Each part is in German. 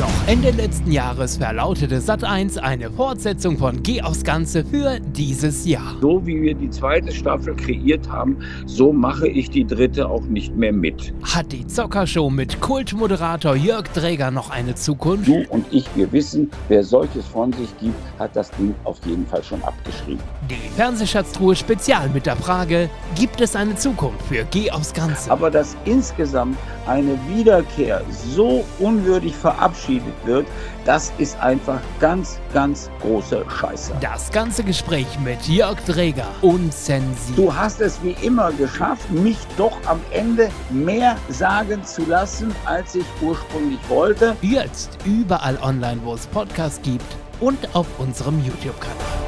Noch Ende letzten Jahres verlautete Sat1 eine Fortsetzung von Geh aufs Ganze für dieses Jahr. So wie wir die zweite Staffel kreiert haben, so mache ich die dritte auch nicht mehr mit. Hat die Zockershow mit Kultmoderator Jörg Dräger noch eine Zukunft? Du und ich, wir wissen, wer solches von sich gibt, hat das Ding auf jeden Fall schon abgeschrieben. Die Fernsehschatztruhe Spezial mit der Frage, gibt es eine Zukunft für Geh aufs Ganze? Aber dass insgesamt eine Wiederkehr so unwürdig verabschiedet wird, das ist einfach ganz, ganz große Scheiße. Das ganze Gespräch mit Jörg Dräger unzensiert. Du hast es wie immer geschafft, mich doch am Ende mehr sagen zu lassen, als ich ursprünglich wollte. Jetzt überall online, wo es Podcasts gibt und auf unserem YouTube-Kanal.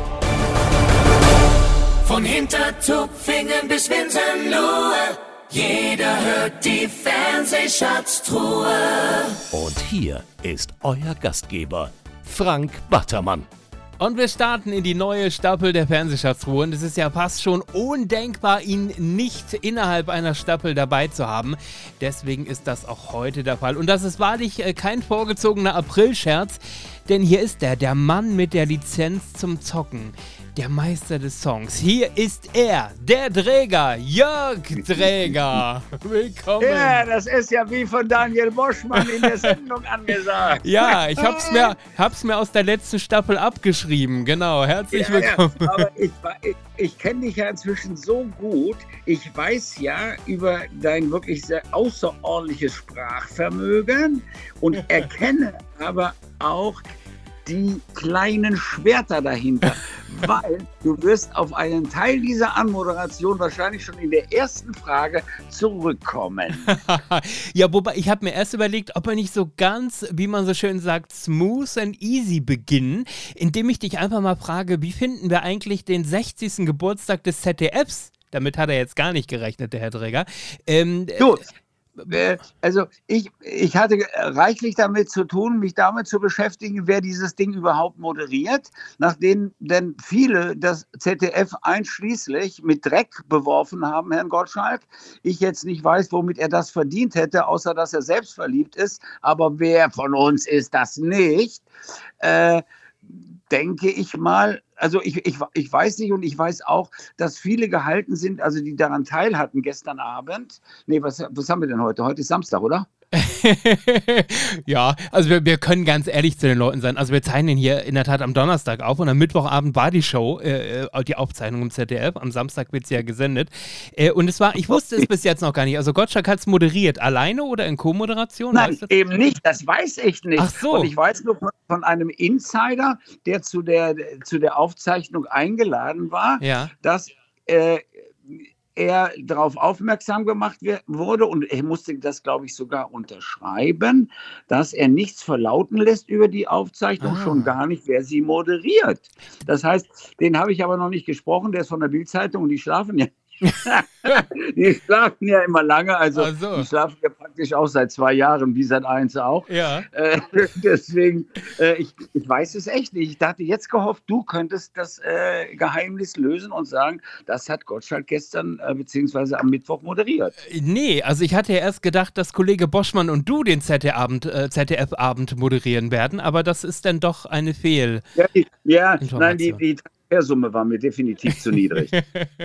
Von Hintertupfingen bis Winterlohe, jeder hört die Fernsehschatztruhe. Und hier ist euer Gastgeber, Frank Battermann. Und wir starten in die neue Staffel der Fernsehschatzruhe. Und es ist ja fast schon undenkbar, ihn nicht innerhalb einer Staffel dabei zu haben. Deswegen ist das auch heute der Fall. Und das ist wahrlich äh, kein vorgezogener Aprilscherz, denn hier ist er, der Mann mit der Lizenz zum Zocken der Meister des Songs. Hier ist er, der Träger, Jörg Träger. Willkommen. Ja, das ist ja wie von Daniel Boschmann in der Sendung angesagt. Ja, ich hab's mir, hab's mir aus der letzten Staffel abgeschrieben. Genau, herzlich Ja, willkommen. Ja, aber ich, ich, ich kenne dich ja inzwischen so gut. Ich weiß ja über dein wirklich sehr außerordentliches Sprachvermögen und erkenne aber auch die kleinen Schwerter dahinter. Weil du wirst auf einen Teil dieser Anmoderation wahrscheinlich schon in der ersten Frage zurückkommen. ja, wobei ich habe mir erst überlegt, ob wir nicht so ganz, wie man so schön sagt, smooth and easy beginnen, indem ich dich einfach mal frage, wie finden wir eigentlich den 60. Geburtstag des ZDFs? Damit hat er jetzt gar nicht gerechnet, der Herr Träger. Ähm, Gut. Also ich, ich hatte reichlich damit zu tun, mich damit zu beschäftigen, wer dieses Ding überhaupt moderiert, nachdem denn viele das ZDF einschließlich mit Dreck beworfen haben, Herrn Gottschalk. Ich jetzt nicht weiß, womit er das verdient hätte, außer dass er selbst verliebt ist. Aber wer von uns ist das nicht? Äh, denke ich mal, also ich, ich, ich weiß nicht und ich weiß auch, dass viele gehalten sind, also die daran teil hatten gestern Abend. Nee, was, was haben wir denn heute? Heute ist Samstag, oder? ja, also wir, wir können ganz ehrlich zu den Leuten sein. Also wir zeichnen hier in der Tat am Donnerstag auf und am Mittwochabend war die Show, äh, äh, die Aufzeichnung im ZDF. Am Samstag wird sie ja gesendet. Äh, und es war, ich wusste es bis jetzt noch gar nicht. Also Gottschalk hat es moderiert, alleine oder in Co-Moderation? Nein, Weißt du? eben nicht. Das weiß ich nicht. Ach so. Und ich weiß nur von, von einem Insider, der zu der, zu der Aufzeichnung eingeladen war, Ja. dass äh, er darauf aufmerksam gemacht wurde und er musste das, glaube ich, sogar unterschreiben, dass er nichts verlauten lässt über die Aufzeichnung, Ah. schon gar nicht, wer sie moderiert. Das heißt, den habe ich aber noch nicht gesprochen, der ist von der Bildzeitung und die schlafen ja. die schlafen ja immer lange, also so. die schlafen ja praktisch auch seit zwei Jahren, wie seit eins auch. Ja. Äh, deswegen, äh, ich, ich weiß es echt nicht. Ich hatte jetzt gehofft, du könntest das äh, Geheimnis lösen und sagen, das hat Gottschalk gestern äh, beziehungsweise am Mittwoch moderiert. Nee, also ich hatte ja erst gedacht, dass Kollege Boschmann und du den ZDF-Abend äh, ZDF-Abend moderieren werden, aber das ist dann doch eine Fehl. Ja, die, ja nein, die, die Transfersumme war mir definitiv zu niedrig.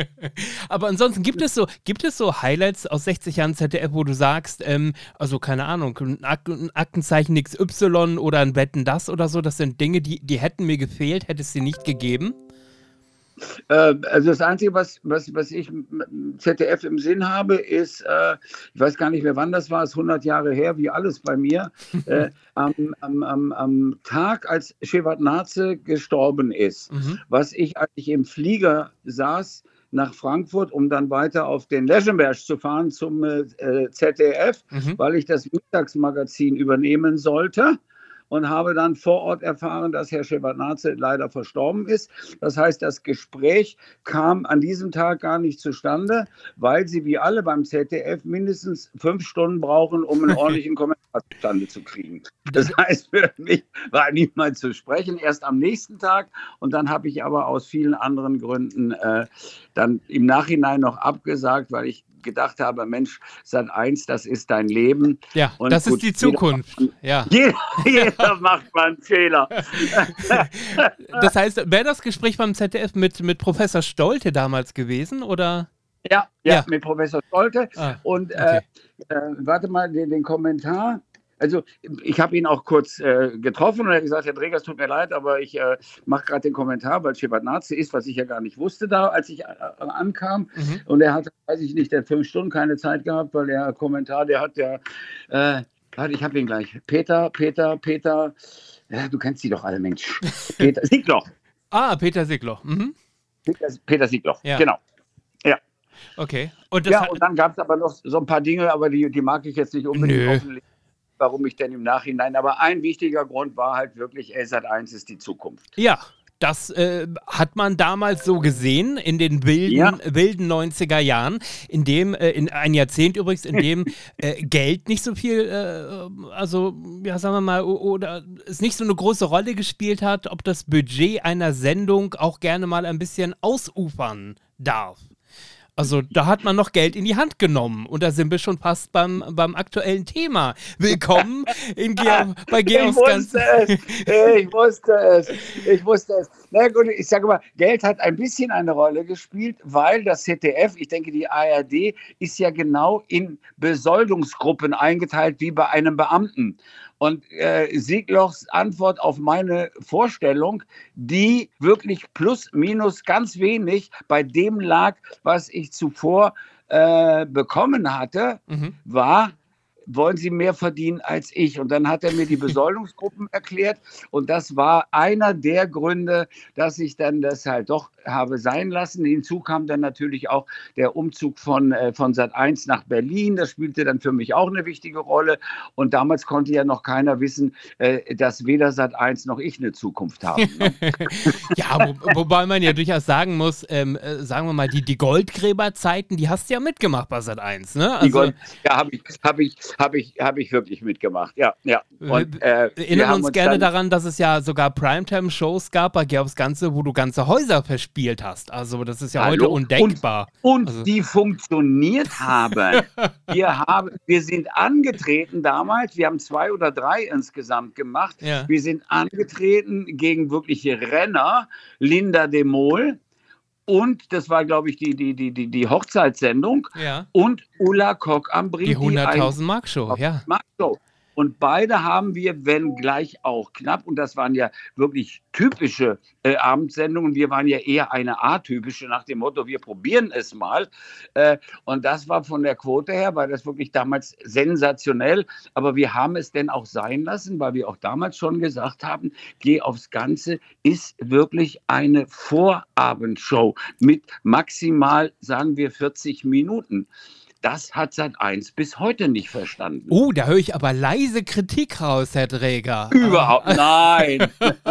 Aber ansonsten gibt es so, gibt es so Highlights aus 60 Jahren ZDF, wo du sagst, ähm, also keine Ahnung, ein, Ak ein Aktenzeichen XY oder ein Wetten das oder so, das sind Dinge, die, die hätten mir gefehlt, hätte es sie nicht gegeben. Äh, also das Einzige, was, was, was ich ZDF im Sinn habe, ist, äh, ich weiß gar nicht mehr, wann das war, ist 100 Jahre her, wie alles bei mir, äh, am, am, am, am Tag, als Shevardnadze gestorben ist, Mhm. was ich, als ich im Flieger saß, nach Frankfurt, um dann weiter auf den Leschenberg zu fahren zum äh, ZDF, Mhm. weil ich das Mittagsmagazin übernehmen sollte und habe dann vor Ort erfahren, dass Herr Shevardnadze leider verstorben ist. Das heißt, das Gespräch kam an diesem Tag gar nicht zustande, weil sie wie alle beim ZDF mindestens fünf Stunden brauchen, um einen ordentlichen Kommentar zustande zu kriegen. Das heißt, für mich war niemand zu sprechen, erst am nächsten Tag. Und dann habe ich aber aus vielen anderen Gründen äh, dann im Nachhinein noch abgesagt, weil ich gedacht habe, Mensch, Sat 1, das ist dein Leben. Ja, Und das gut, ist die Zukunft. Ja. Jeder, jeder macht mal einen Fehler. Das heißt, wäre das Gespräch beim ZDF mit, mit Professor Stolte damals gewesen oder? Ja, ja, Ja. mit Professor Stolte. Ah, Und okay. äh, äh, warte mal, den, den Kommentar. Also ich habe ihn auch kurz äh, getroffen und er hat gesagt, Herr Dregers, tut mir leid, aber ich äh, mache gerade den Kommentar, weil Shevardnadze ist, was ich ja gar nicht wusste da, als ich äh, ankam. Mhm. Und er hat, weiß ich nicht, der hat fünf Stunden keine Zeit gehabt, weil der Kommentar, der hat ja, äh, warte, ich habe ihn gleich. Peter, Peter, Peter, ja, du kennst die doch alle, Mensch. Peter Siegloch. Ah, Peter Sigloch. Mhm. Peter, Peter Siegloch, Ja. genau. Okay. Und ja, und dann gab es aber noch so ein paar Dinge, aber die, die mag ich jetzt nicht unbedingt offenlegen, warum ich denn im Nachhinein. Aber ein wichtiger Grund war halt wirklich, LSAT 1 ist die Zukunft. ja, das äh, hat man damals so gesehen in den wilden, Ja. wilden 90er Jahren, in dem, äh, in ein Jahrzehnt übrigens, in dem äh, Geld nicht so viel, äh, also, ja, sagen wir mal, oder es nicht so eine große Rolle gespielt hat, ob das Budget einer Sendung auch gerne mal ein bisschen ausufern darf. Also da hat man noch Geld in die Hand genommen und da sind wir schon fast beim, beim aktuellen Thema. Willkommen in Georg, bei Georgs ich wusste es, ich wusste es, ich wusste es. Na gut, ich sage mal, Geld hat ein bisschen eine Rolle gespielt, weil das ZDF, ich denke, die ARD ist ja genau in Besoldungsgruppen eingeteilt wie bei einem Beamten. Und äh, Sieglochs Antwort auf meine Vorstellung, die wirklich plus minus ganz wenig bei dem lag, was ich zuvor äh, bekommen hatte, Mhm. war, wollen Sie mehr verdienen als ich? Und dann hat er mir die Besoldungsgruppen erklärt. Und das war einer der Gründe, dass ich dann das halt doch habe sein lassen. Hinzu kam dann natürlich auch der Umzug von, äh, von Sat 1 nach Berlin. Das spielte dann für mich auch eine wichtige Rolle. Und damals konnte ja noch keiner wissen, äh, dass weder Sat 1 noch ich eine Zukunft haben. Ne? Ja, wo, wobei man ja durchaus sagen muss, ähm, äh, sagen wir mal, die, die Goldgräberzeiten, die hast du ja mitgemacht bei Sat 1, ne? Die Gold- ja, habe ich, hab ich, hab ich, hab ich wirklich mitgemacht. Ja, ja. Und, äh, wir Erinnern haben uns gerne daran, dass es ja sogar Primetime-Shows gab bei Georgs Ganze, wo du ganze Häuser verspielt hast. Also das ist ja heute Hallo? undenkbar. und Also- die funktioniert haben. wir, haben. wir sind angetreten damals, wir haben zwei oder drei insgesamt gemacht. Ja. Wir sind angetreten gegen wirkliche Renner, Linda de Mol und das war, glaube ich, die, die, die, die, die Hochzeitssendung Ja. und Ulla Kock am Brink. Die 100.000 Mark Show, ja. Show. Und beide haben wir, wenn gleich auch knapp, und das waren ja wirklich typische äh, Abendsendungen, wir waren ja eher eine atypische nach dem Motto, wir probieren es mal. Äh, und das war von der Quote her, war das wirklich damals sensationell. Aber wir haben es denn auch sein lassen, weil wir auch damals schon gesagt haben, Geh aufs Ganze ist wirklich eine Vorabendshow mit maximal, sagen wir, 40 Minuten. Das hat Sat 1 bis heute nicht verstanden. Oh, da höre ich aber leise Kritik raus, Herr Träger. Überhaupt nein.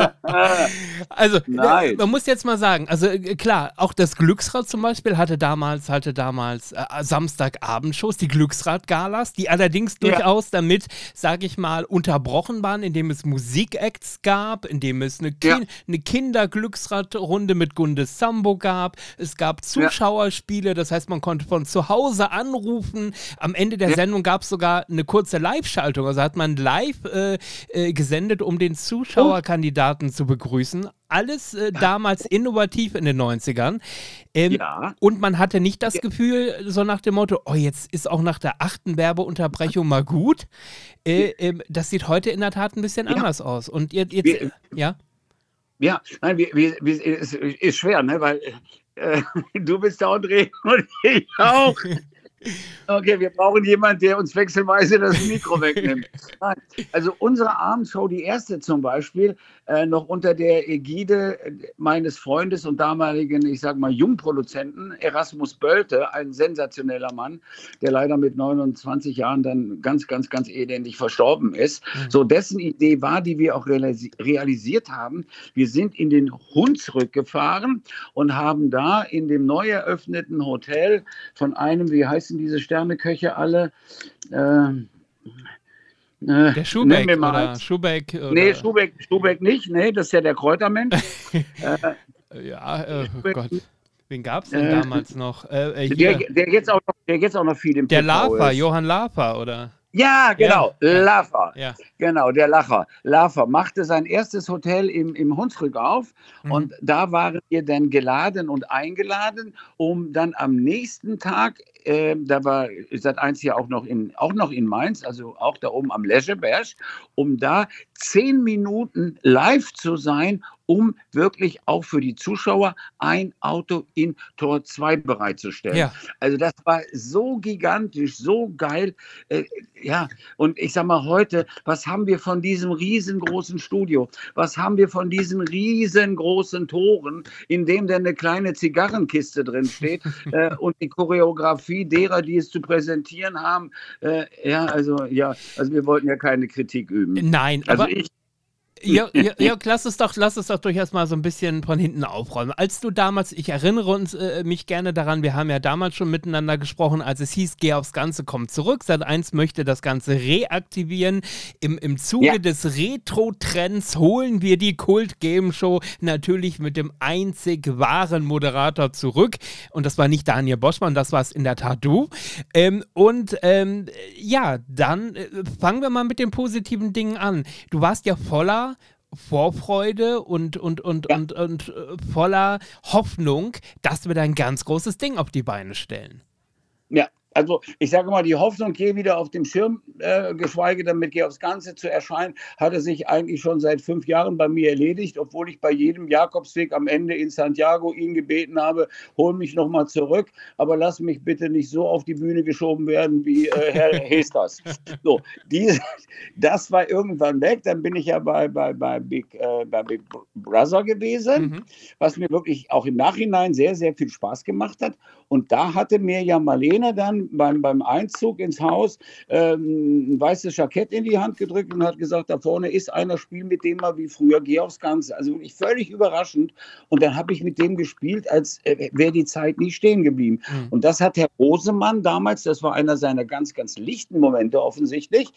Also, äh, Nein. man muss jetzt mal sagen, also äh, klar, auch das Glücksrad zum Beispiel hatte damals, hatte damals äh, Samstagabendshows, die Glücksrad-Galas, die allerdings Ja. durchaus damit, sage ich mal, unterbrochen waren, indem es Musikacts gab, indem es eine, Ja. Kin eine Kinder-Glücksrad-Runde mit Gunde Sambo gab, es gab Zuschauerspiele, das heißt, man konnte von zu Hause anrufen. Am Ende der. Sendung gab es sogar eine kurze Live-Schaltung, also hat man live äh, äh, gesendet, um den Zuschauerkandidaten zu begrüßen. Alles äh, damals innovativ in den 90ern. Ähm, Ja. Und man hatte nicht das Gefühl, so nach dem Motto, oh, jetzt ist auch nach der achten Werbeunterbrechung mal gut. Äh, ähm, das sieht heute in der Tat ein bisschen Ja. anders aus. Und jetzt, jetzt ja. Ja, nein, wir, wir, wir, es ist schwer, ne? weil äh, du bist und reden und ich auch. Okay, wir brauchen jemanden, der uns wechselweise das Mikro wegnimmt. Also unsere Abendshow, die erste zum Beispiel, äh, noch unter der Ägide meines Freundes und damaligen, ich sag mal, Jungproduzenten Erasmus Bölte, ein sensationeller Mann, der leider mit 29 Jahren dann ganz, ganz, ganz elendig verstorben ist. So dessen Idee war, die wir auch realisi realisiert haben. Wir sind in den Hunsrück gefahren und haben da in dem neu eröffneten Hotel von einem, wie heißen diese Sterneköche alle? Ähm, äh, Der Schubeck mal oder. Schubeck. Oder, Nee, Schubeck, Schubeck nicht, nee, das ist ja der Kräutermensch. Ja, äh, oh Schubeck, Gott. Wen gab es denn Äh, damals noch? Äh, äh, Der, der, jetzt auch noch, der jetzt auch noch viel im Der Lapa, ist. Johann Lapa, oder? Ja, genau, Ja. Laffer. Ja. Genau, der Lacher. Laffer machte sein erstes Hotel im, im Hunsrück auf Mhm. und da waren wir dann geladen und eingeladen, um dann am nächsten Tag, äh, da war seit eins hier auch noch in auch noch in Mainz, also auch da oben am Lescheberg, um da zehn Minuten live zu sein, um wirklich auch für die Zuschauer ein Auto in Tor 2 bereitzustellen. Ja. Also das war so gigantisch, so geil. Äh, ja, und ich sag mal heute, was haben wir von diesem riesengroßen Studio? Was haben wir von diesen riesengroßen Toren, in dem dann eine kleine Zigarrenkiste drin steht äh, und die Choreografie derer, die es zu präsentieren haben? Äh, ja, also ja, also wir wollten ja keine Kritik üben. Nein, Also aber Thank you. Ja, ja, lass es doch, lass es doch durchaus mal so ein bisschen von hinten aufräumen. Als du damals, ich erinnere uns äh, mich gerne daran, wir haben ja damals schon miteinander gesprochen, als es hieß, geh aufs Ganze, komm zurück. Sat 1 möchte das Ganze reaktivieren. Im, im Zuge Ja. des Retro-Trends holen wir die Kult-Game-Show natürlich mit dem einzig wahren Moderator zurück. Und das war nicht Daniel Boschmann, das war es in der Tat du. Ähm, und ähm, ja, dann äh, fangen wir mal mit den positiven Dingen an. Du warst ja voller Vorfreude und, und, und, Ja. und, und äh, voller Hoffnung, dass wir da ein ganz großes Ding auf die Beine stellen. Ja, also ich sage mal, die Hoffnung, geh wieder auf dem Schirm, äh, geschweige denn mit Geh aufs Ganze zu erscheinen, hatte sich eigentlich schon seit fünf Jahren bei mir erledigt, obwohl ich bei jedem Jakobsweg am Ende in Santiago ihn gebeten habe, hol mich nochmal zurück, aber lass mich bitte nicht so auf die Bühne geschoben werden wie äh, Herr Hesters. So, diese, das war irgendwann weg, dann bin ich ja bei, bei, bei, Big, äh, bei Big Brother gewesen Mhm. was mir wirklich auch im Nachhinein sehr, sehr viel Spaß gemacht hat. Und da hatte mir ja Marlene dann beim, beim Einzug ins Haus ähm, ein weißes Jackett in die Hand gedrückt und hat gesagt, da vorne ist einer, spiel mit dem mal wie früher, geh aufs Ganze. Also wirklich völlig überraschend. Und dann habe ich mit dem gespielt, als äh, wäre die Zeit nie stehen geblieben. Mhm. Und das hat Herr Rosemann damals, das war einer seiner ganz, ganz lichten Momente offensichtlich,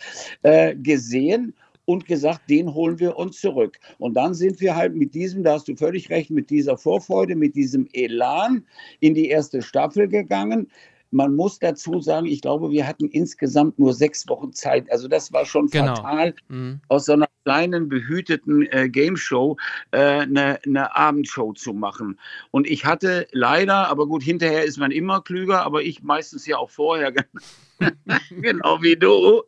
äh, gesehen und gesagt, den holen wir uns zurück. Und dann sind wir halt mit diesem, da hast du völlig recht, mit dieser Vorfreude, mit diesem Elan in die erste Staffel gegangen. Man muss dazu sagen, ich glaube, wir hatten insgesamt nur sechs Wochen Zeit. Also das war schon Genau. fatal, Mhm. aus so einer kleinen, behüteten äh, Game Show äh, eine, eine Abendshow zu machen. Und ich hatte leider, aber gut, hinterher ist man immer klüger, aber ich meistens ja auch vorher, genau wie du.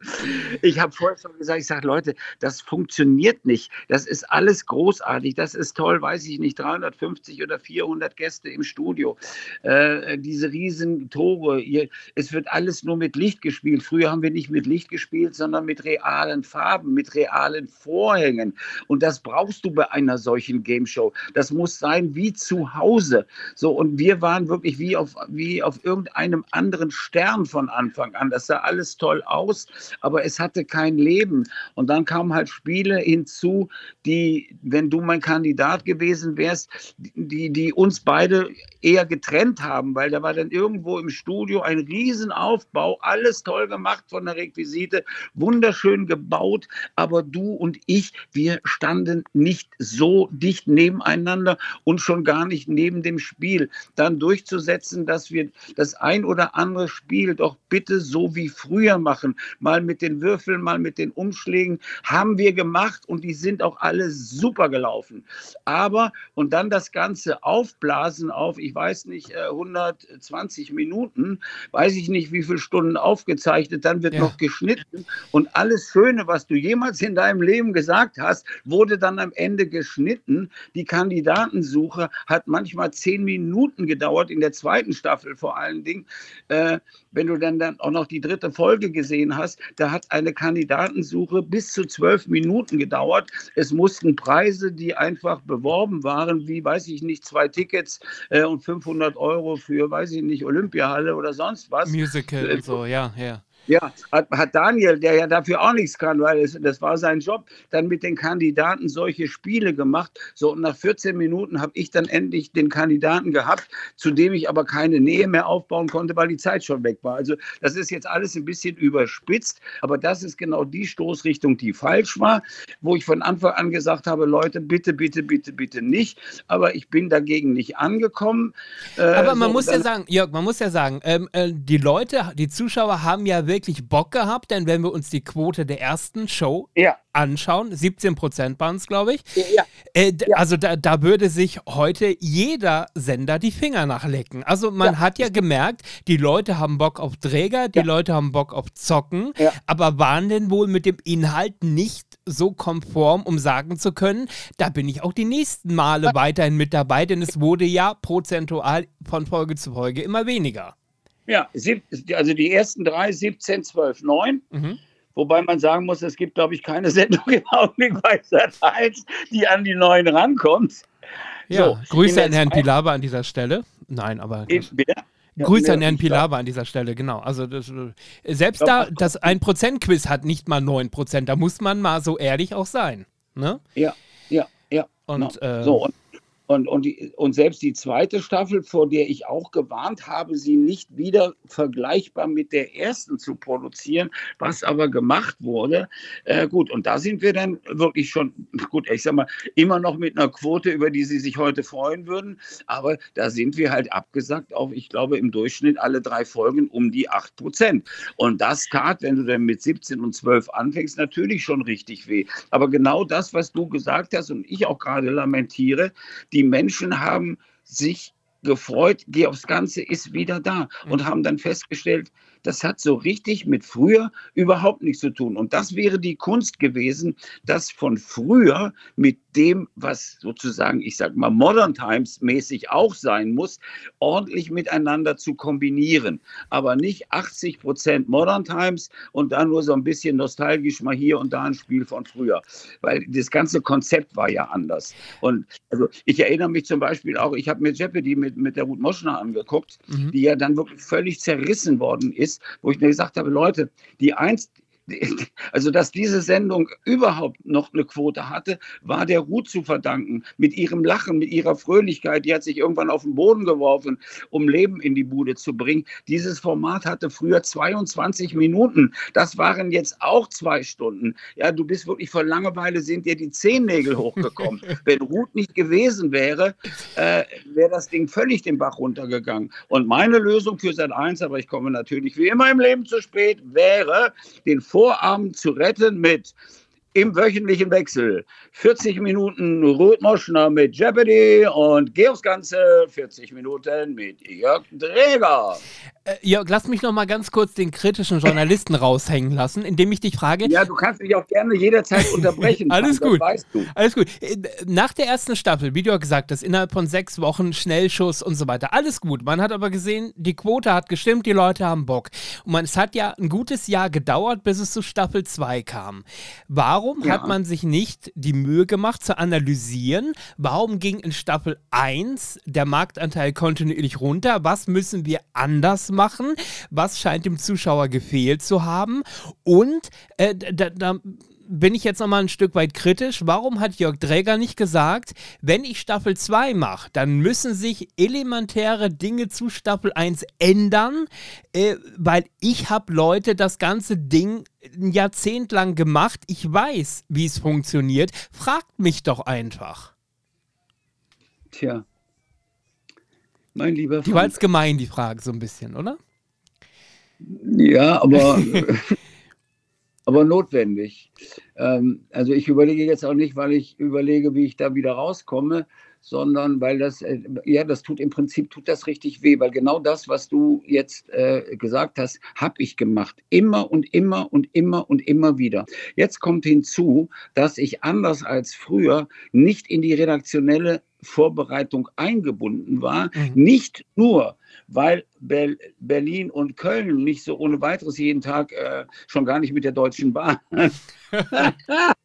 Ich habe vorher schon gesagt, ich sage, Leute, das funktioniert nicht. Das ist alles großartig, das ist toll, weiß ich nicht, 350 oder 400 Gäste im Studio, äh, diese riesen Tore, ihr, es wird alles nur mit Licht gespielt. Früher haben wir nicht mit Licht gespielt, sondern mit realen Farben, mit realen Vorhängen. Und das brauchst du bei einer solchen Game Show. Das muss sein wie zu Hause. So, und wir waren wirklich wie auf, wie auf irgendeinem anderen Stern von Anfang an. Das sah alles toll aus, aber es hatte kein Leben. Und dann kamen halt Spiele hinzu, die, wenn du mein Kandidat gewesen wärst, die, die uns beide eher getrennt haben, weil da war dann irgendwo im Studio ein Riesenaufbau, alles toll gemacht von der Requisite, wunderschön gebaut, aber du und ich, wir standen nicht so dicht nebeneinander und schon gar nicht neben dem Spiel. Dann durchzusetzen, dass wir das ein oder andere Spiel doch bitte so wie früher machen, mal mit den Würfeln, mal mit den Umschlägen, haben wir gemacht und die sind auch alle super gelaufen. Aber, und dann das Ganze aufblasen auf, ich weiß nicht, äh, 120 Minuten, weiß ich nicht, wie viele Stunden aufgezeichnet, dann wird Ja. noch geschnitten und alles Schöne, was du jemals in deinem Leben gesagt hast, wurde dann am Ende geschnitten. Die Kandidatensuche hat manchmal zehn Minuten gedauert, in der zweiten Staffel vor allen Dingen. Äh, wenn du dann, dann auch noch die dritte Folge gesehen hast, da hat eine Kandidatensuche bis zu zwölf Minuten gedauert. Es mussten Preise, die einfach beworben waren, wie, weiß ich nicht, zwei Tickets äh, und 500 Euro für, weiß ich nicht, Olympiahalle oder sonst was. Musical Äh, und so, ja, ja. Ja, hat, hat, Daniel, der ja dafür auch nichts kann, weil es, das war sein Job, dann mit den Kandidaten solche Spiele gemacht. So, und nach 14 Minuten habe ich dann endlich den Kandidaten gehabt, zu dem ich aber keine Nähe mehr aufbauen konnte, weil die Zeit schon weg war. Also, das ist jetzt alles ein bisschen überspitzt, aber das ist genau die Stoßrichtung, die falsch war, wo ich von Anfang an gesagt habe: Leute, bitte, bitte, bitte, bitte nicht. Aber ich bin dagegen nicht angekommen. Äh, aber man so, muss ja sagen, Jörg, man muss ja sagen, ähm, äh, die Leute, die Zuschauer haben ja wirklich wirklich Bock gehabt, denn wenn wir uns die Quote der ersten Show ja. anschauen, 17 Prozent waren es, glaube ich. Ja. Äh, ja. Also da, da, würde sich heute jeder Sender die Finger nachlecken. Also man hat ja gemerkt, die Leute haben Bock auf Träger, die Leute haben Bock auf Zocken, aber waren denn wohl mit dem Inhalt nicht so konform, um sagen zu können, da bin ich auch die nächsten Male weiterhin mit dabei, denn es wurde ja prozentual von Folge zu Folge immer weniger. Ja, also die ersten drei, 17, 12, 9. Mhm. Wobei man sagen muss, es gibt, glaube ich, keine Sendung im Augenblick bei Sat 1, die an die neuen rankommt. Ja, so, Grüße an Herrn Pilawa an dieser Stelle. Nein, aber. Das, ja, Grüße an Herrn Pilawa an dieser Stelle, genau. Also das, selbst da, das 1%-Quiz hat nicht mal 9%. Da muss man mal so ehrlich auch sein. Ne? Ja, ja, ja. Und, genau. äh, so, und und, und, und selbst die zweite Staffel, vor der ich auch gewarnt habe, sie nicht wieder vergleichbar mit der ersten zu produzieren, was aber gemacht wurde. Äh, gut, und da sind wir dann wirklich schon, gut, ich sag mal, immer noch mit einer Quote, über die Sie sich heute freuen würden. Aber da sind wir halt abgesagt auf, ich glaube, im Durchschnitt alle drei Folgen um die 8 Prozent. Und das tat, wenn du dann mit 17 und 12 anfängst, natürlich schon richtig weh. Aber genau das, was du gesagt hast und ich auch gerade lamentiere, die Menschen haben sich gefreut, Geh aufs Ganze ist wieder da und mhm. haben dann festgestellt, das hat so richtig mit früher überhaupt nichts zu tun. Und das wäre die Kunst gewesen, das von früher mit dem, was sozusagen, ich sage mal, Modern Times mäßig auch sein muss, ordentlich miteinander zu kombinieren. Aber nicht 80 Prozent Modern Times und dann nur so ein bisschen nostalgisch mal hier und da ein Spiel von früher. Weil das ganze Konzept war ja anders. Und also ich erinnere mich zum Beispiel auch, ich habe mir Jeopardy mit, mit der Ruth Moschner angeguckt, mhm. die ja dann wirklich völlig zerrissen worden ist wo ich mir gesagt habe, Leute, die eins, also dass diese Sendung überhaupt noch eine Quote hatte, war der Ruth zu verdanken. Mit ihrem Lachen, mit ihrer Fröhlichkeit, die hat sich irgendwann auf den Boden geworfen, um Leben in die Bude zu bringen. Dieses Format hatte früher 22 Minuten. Das waren jetzt auch zwei Stunden. Ja, du bist wirklich vor Langeweile sind dir die Zehennägel hochgekommen. Wenn Ruth nicht gewesen wäre, äh, wäre das Ding völlig den Bach runtergegangen. Und meine Lösung für Sat 1, aber ich komme natürlich wie immer im Leben zu spät, wäre, den Vorabend zu retten mit im wöchentlichen Wechsel 40 Minuten Ruth Moschner mit Jeopardy und Georgs Ganze 40 Minuten mit Jörg Dräger. Äh, Jörg, lass mich noch mal ganz kurz den kritischen Journalisten raushängen lassen, indem ich dich frage. Ja, du kannst mich auch gerne jederzeit unterbrechen. Alles gut. weißt du. Alles gut. Äh, nach der ersten Staffel, wie du ja gesagt hast, innerhalb von sechs Wochen Schnellschuss und so weiter. Alles gut. Man hat aber gesehen, die Quote hat gestimmt, die Leute haben Bock. Und man, es hat ja ein gutes Jahr gedauert, bis es zu Staffel 2 kam. Warum ja. hat man sich nicht die Mühe gemacht zu analysieren, warum ging in Staffel 1 der Marktanteil kontinuierlich runter? Was müssen wir anders machen? machen, was scheint dem Zuschauer gefehlt zu haben und äh, da, da bin ich jetzt nochmal ein Stück weit kritisch. Warum hat Jörg Dräger nicht gesagt, wenn ich Staffel 2 mache, dann müssen sich elementäre Dinge zu Staffel 1 ändern, äh, weil ich habe Leute das ganze Ding ein Jahrzehnt lang gemacht. Ich weiß, wie es funktioniert. Fragt mich doch einfach. Tja, mein lieber Die war jetzt gemein, die Frage, so ein bisschen, oder? Ja, aber, aber notwendig. Ähm, also ich überlege jetzt auch nicht, weil ich überlege, wie ich da wieder rauskomme, sondern weil das, äh, ja, das tut im Prinzip, tut das richtig weh, weil genau das, was du jetzt äh, gesagt hast, habe ich gemacht. Immer und immer und immer und immer wieder. Jetzt kommt hinzu, dass ich anders als früher nicht in die redaktionelle Vorbereitung eingebunden war. Mhm. Nicht nur, weil Ber Berlin und Köln nicht so ohne weiteres jeden Tag, äh, schon gar nicht mit der Deutschen Bahn.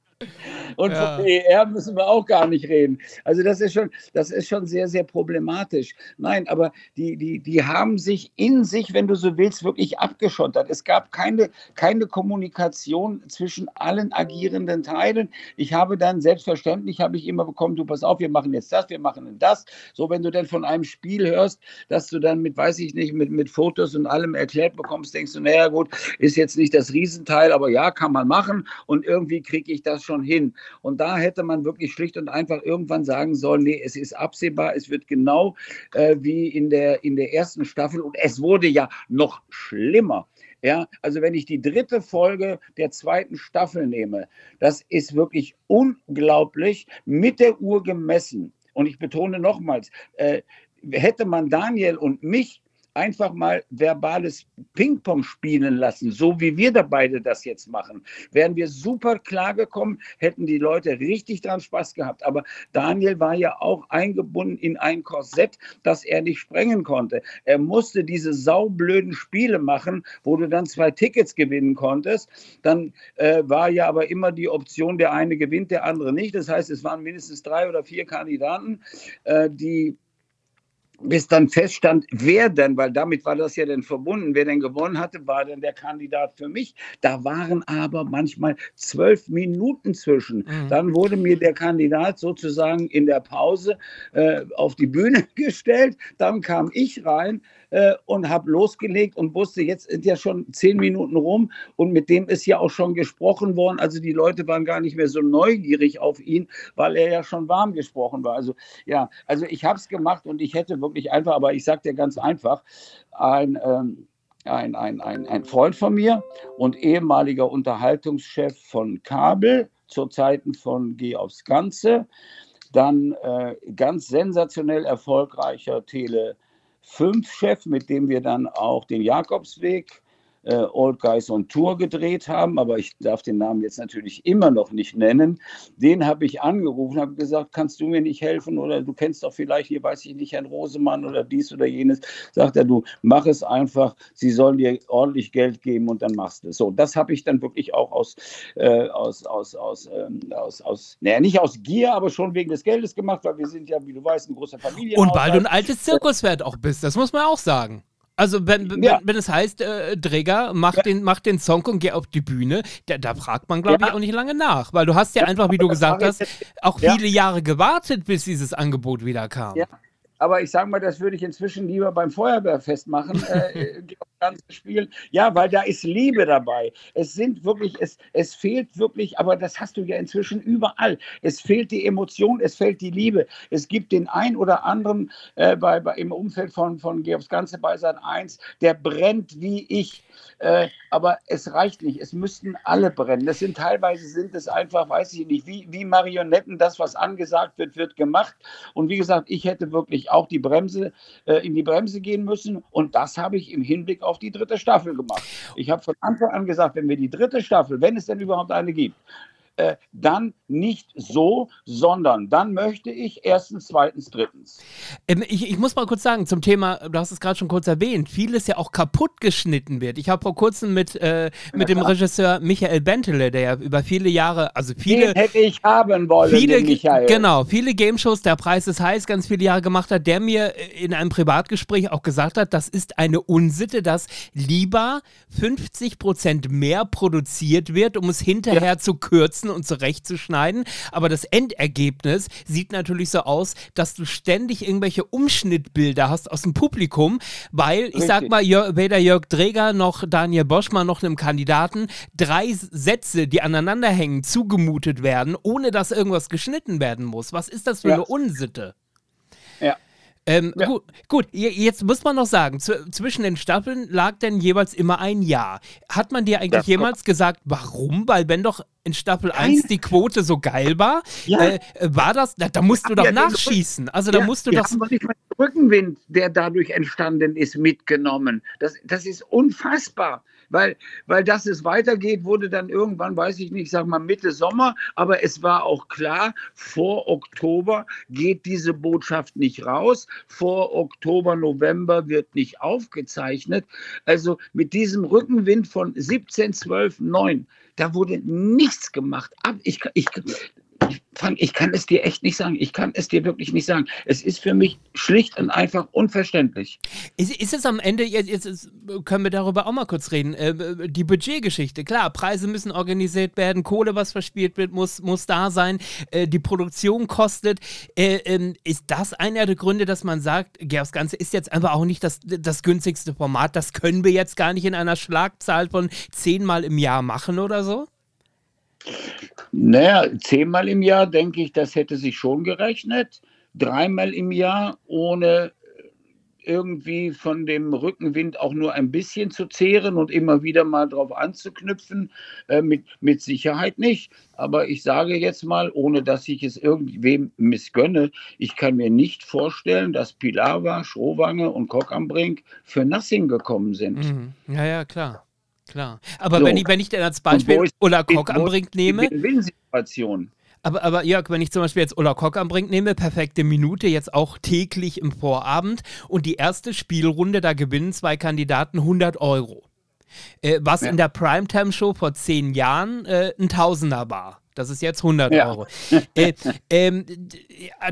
Und ja. von ER müssen wir auch gar nicht reden. Also das ist schon, das ist schon sehr, sehr problematisch. Nein, aber die, die, die haben sich in sich, wenn du so willst, wirklich abgeschottert. Es gab keine, keine Kommunikation zwischen allen agierenden Teilen. Ich habe dann selbstverständlich, habe ich immer bekommen, du pass auf, wir machen jetzt das, wir machen das. So, wenn du dann von einem Spiel hörst, dass du dann mit, weiß ich nicht, mit, mit Fotos und allem erklärt bekommst, denkst du, naja gut, ist jetzt nicht das Riesenteil, aber ja, kann man machen und irgendwie kriege ich das schon hin. Und da hätte man wirklich schlicht und einfach irgendwann sagen sollen, nee, es ist absehbar, es wird genau äh, wie in der, in der ersten Staffel und es wurde ja noch schlimmer. Ja, also wenn ich die dritte Folge der zweiten Staffel nehme, das ist wirklich unglaublich mit der Uhr gemessen. Und ich betone nochmals, äh, hätte man Daniel und mich einfach mal verbales Ping-Pong spielen lassen, so wie wir da beide das jetzt machen, wären wir super klar gekommen, hätten die Leute richtig dran Spaß gehabt. Aber Daniel war ja auch eingebunden in ein Korsett, das er nicht sprengen konnte. Er musste diese saublöden Spiele machen, wo du dann zwei Tickets gewinnen konntest. Dann äh, war ja aber immer die Option, der eine gewinnt, der andere nicht. Das heißt, es waren mindestens drei oder vier Kandidaten, äh, die bis dann feststand, wer denn, weil damit war das ja dann verbunden, wer denn gewonnen hatte, war dann der Kandidat für mich. Da waren aber manchmal zwölf Minuten zwischen. Mhm. Dann wurde mir der Kandidat sozusagen in der Pause äh, auf die Bühne gestellt. Dann kam ich rein, äh, und habe losgelegt und wusste, jetzt sind ja schon zehn Minuten rum und mit dem ist ja auch schon gesprochen worden. Also die Leute waren gar nicht mehr so neugierig auf ihn, weil er ja schon warm gesprochen war. Also ja, also ich habe es gemacht und ich hätte wirklich einfach, aber ich sage dir ganz einfach, ein ähm, ein, ein, ein, ein Freund von mir und ehemaliger Unterhaltungschef von Kabel zu Zeiten von Geh aufs Ganze, dann äh, ganz sensationell erfolgreicher Tele, fünf Chef, mit dem wir dann auch den Jakobsweg äh, Old Guys on Tour gedreht haben, aber ich darf den Namen jetzt natürlich immer noch nicht nennen. Den habe ich angerufen, habe gesagt, kannst du mir nicht helfen oder du kennst doch vielleicht hier, weiß ich nicht, Herrn Rosemann oder dies oder jenes. Sagt er, du mach es einfach, sie sollen dir ordentlich Geld geben und dann machst du es. So, das habe ich dann wirklich auch aus, äh, aus, aus, aus, ähm, aus, aus, naja, nicht aus Gier, aber schon wegen des Geldes gemacht, weil wir sind ja, wie du weißt, ein großer Familie. Und weil du ein altes Zirkuswert auch bist, das muss man auch sagen. Also wenn, wenn, ja. wenn es heißt, äh, Träger, mach, ja. den, mach den Song und geh auf die Bühne, da, da fragt man, glaube ja. ich, auch nicht lange nach. Weil du hast ja einfach, wie du gesagt hast, auch viele Jahre gewartet, bis dieses Angebot wieder kam. Ja. Aber ich sage mal, das würde ich inzwischen lieber beim Feuerwehrfest machen, äh, ganze Spiel. Ja, weil da ist Liebe dabei. Es sind wirklich, es, es fehlt wirklich, aber das hast du ja inzwischen überall. Es fehlt die Emotion, es fehlt die Liebe. Es gibt den ein oder anderen äh, bei, bei, im Umfeld von, von Georgs Ganze bei Sat 1, der brennt wie ich. Äh, aber es reicht nicht. Es müssten alle brennen. Das sind teilweise sind es einfach, weiß ich nicht, wie, wie Marionetten. Das, was angesagt wird, wird gemacht. Und wie gesagt, ich hätte wirklich auch die Bremse äh, in die Bremse gehen müssen. Und das habe ich im Hinblick auf die dritte Staffel gemacht. Ich habe von Anfang an gesagt, wenn wir die dritte Staffel, wenn es denn überhaupt eine gibt, äh, dann nicht so, sondern dann möchte ich erstens, zweitens, drittens. Ähm, ich, ich, muss mal kurz sagen, zum Thema, du hast es gerade schon kurz erwähnt, vieles ja auch kaputt geschnitten wird. Ich habe vor kurzem mit, äh, mit dem Regisseur Michael Bentele, der ja über viele Jahre, also viele. Den hätte ich haben wollen, viele, Michael. Genau, viele Game-Shows, der Preis ist heiß, ganz viele Jahre gemacht hat, der mir äh, in einem Privatgespräch auch gesagt hat, das ist eine Unsitte, dass lieber 50 Prozent mehr produziert wird, um es hinterher ja. zu kürzen und zurechtzuschneiden. Aber das Endergebnis sieht natürlich so aus, dass du ständig irgendwelche Umschnittbilder hast aus dem Publikum, weil, Richtig. ich sag mal, Jör, weder Jörg Dreger noch Daniel Boschmann noch einem Kandidaten drei Sätze, die aneinander hängen, zugemutet werden, ohne dass irgendwas geschnitten werden muss. Was ist das für ja. eine Unsitte? Ja. Ähm, ja. gut, gut, jetzt muss man noch sagen, zwischen den Staffeln lag denn jeweils immer ein Jahr. Hat man dir eigentlich jemals gesagt, warum? Weil wenn doch in Staffel Nein. 1 die Quote so geil war, ja. äh, war das, da, da musst du doch ja, nachschießen. Also da musst du doch. Rückenwind, der dadurch entstanden ist, mitgenommen. Das, das ist unfassbar weil, weil dass es weitergeht, wurde dann irgendwann, weiß ich nicht, sag mal Mitte Sommer, aber es war auch klar, vor Oktober geht diese Botschaft nicht raus, vor Oktober, November wird nicht aufgezeichnet. Also mit diesem Rückenwind von 17, 12, 9, da wurde nichts gemacht. Ich, ich, Frank, ich kann es dir echt nicht sagen. Ich kann es dir wirklich nicht sagen. Es ist für mich schlicht und einfach unverständlich. Ist, ist es am Ende, jetzt, jetzt, können wir darüber auch mal kurz reden, äh, die Budgetgeschichte. Klar, Preise müssen organisiert werden, Kohle, was verspielt wird, muss, muss da sein, äh, die Produktion kostet. Äh, ähm, ist das einer der Gründe, dass man sagt, ja, das Ganze ist jetzt einfach auch nicht das, das günstigste Format, das können wir jetzt gar nicht in einer Schlagzahl von zehnmal im Jahr machen oder so? Naja, zehnmal im Jahr denke ich, das hätte sich schon gerechnet. Dreimal im Jahr ohne irgendwie von dem Rückenwind auch nur ein bisschen zu zehren und immer wieder mal drauf anzuknüpfen, äh, mit, mit Sicherheit nicht. Aber ich sage jetzt mal, ohne dass ich es irgendwem missgönne, ich kann mir nicht vorstellen, dass Pilawa, Schrowange und Kock am Brink für Nothing gekommen sind. Mhm. Ja, ja, klar. Klar. Aber so. wenn, ich, wenn ich denn als Beispiel Ulla Kock am Brink nehme. Win-Situation. Aber, aber Jörg, wenn ich zum Beispiel jetzt Ulla Kock am Brink nehme, perfekte Minute, jetzt auch täglich im Vorabend und die erste Spielrunde, da gewinnen zwei Kandidaten 100 Euro. Äh, was ja. in der Primetime-Show vor zehn Jahren äh, ein Tausender war. Das ist jetzt 100 ja. Euro. äh, ähm,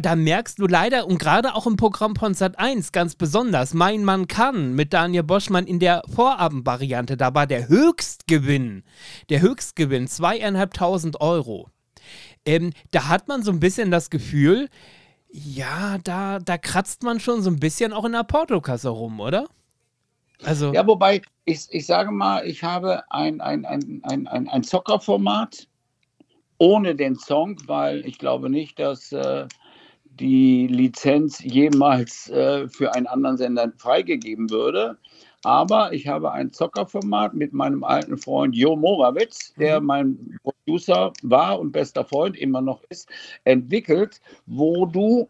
da merkst du leider, und gerade auch im Programm von Sat 1 ganz besonders, Mein Mann kann mit Daniel Boschmann in der Vorabendvariante, da war der Höchstgewinn, der Höchstgewinn zweieinhalbtausend Euro. Ähm, da hat man so ein bisschen das Gefühl, ja, da, da kratzt man schon so ein bisschen auch in der Portokasse rum, oder? Also ja, wobei, ich, ich sage mal, ich habe ein, ein, ein, ein, ein, ein Zockerformat ohne den Song, weil ich glaube nicht, dass äh, die Lizenz jemals äh, für einen anderen Sender freigegeben würde. Aber ich habe ein Zockerformat mit meinem alten Freund Jo Morawitz, der mhm. mein Producer war und bester Freund immer noch ist, entwickelt, wo du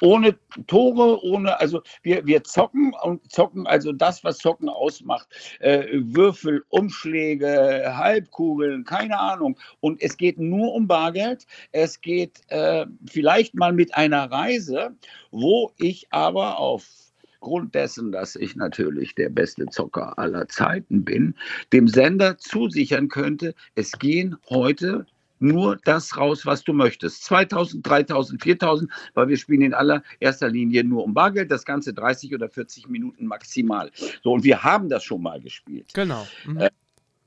ohne Tore, ohne, also wir, wir zocken und zocken, also das, was Zocken ausmacht. Äh, Würfel, Umschläge, Halbkugeln, keine Ahnung. Und es geht nur um Bargeld. Es geht äh, vielleicht mal mit einer Reise, wo ich aber auf Grund dessen, dass ich natürlich der beste Zocker aller Zeiten bin, dem Sender zusichern könnte, es gehen heute nur das raus, was du möchtest. 2000, 3000, 4000, weil wir spielen in allererster Linie nur um Bargeld, das Ganze 30 oder 40 Minuten maximal. So, und wir haben das schon mal gespielt. Genau. Mhm. Äh,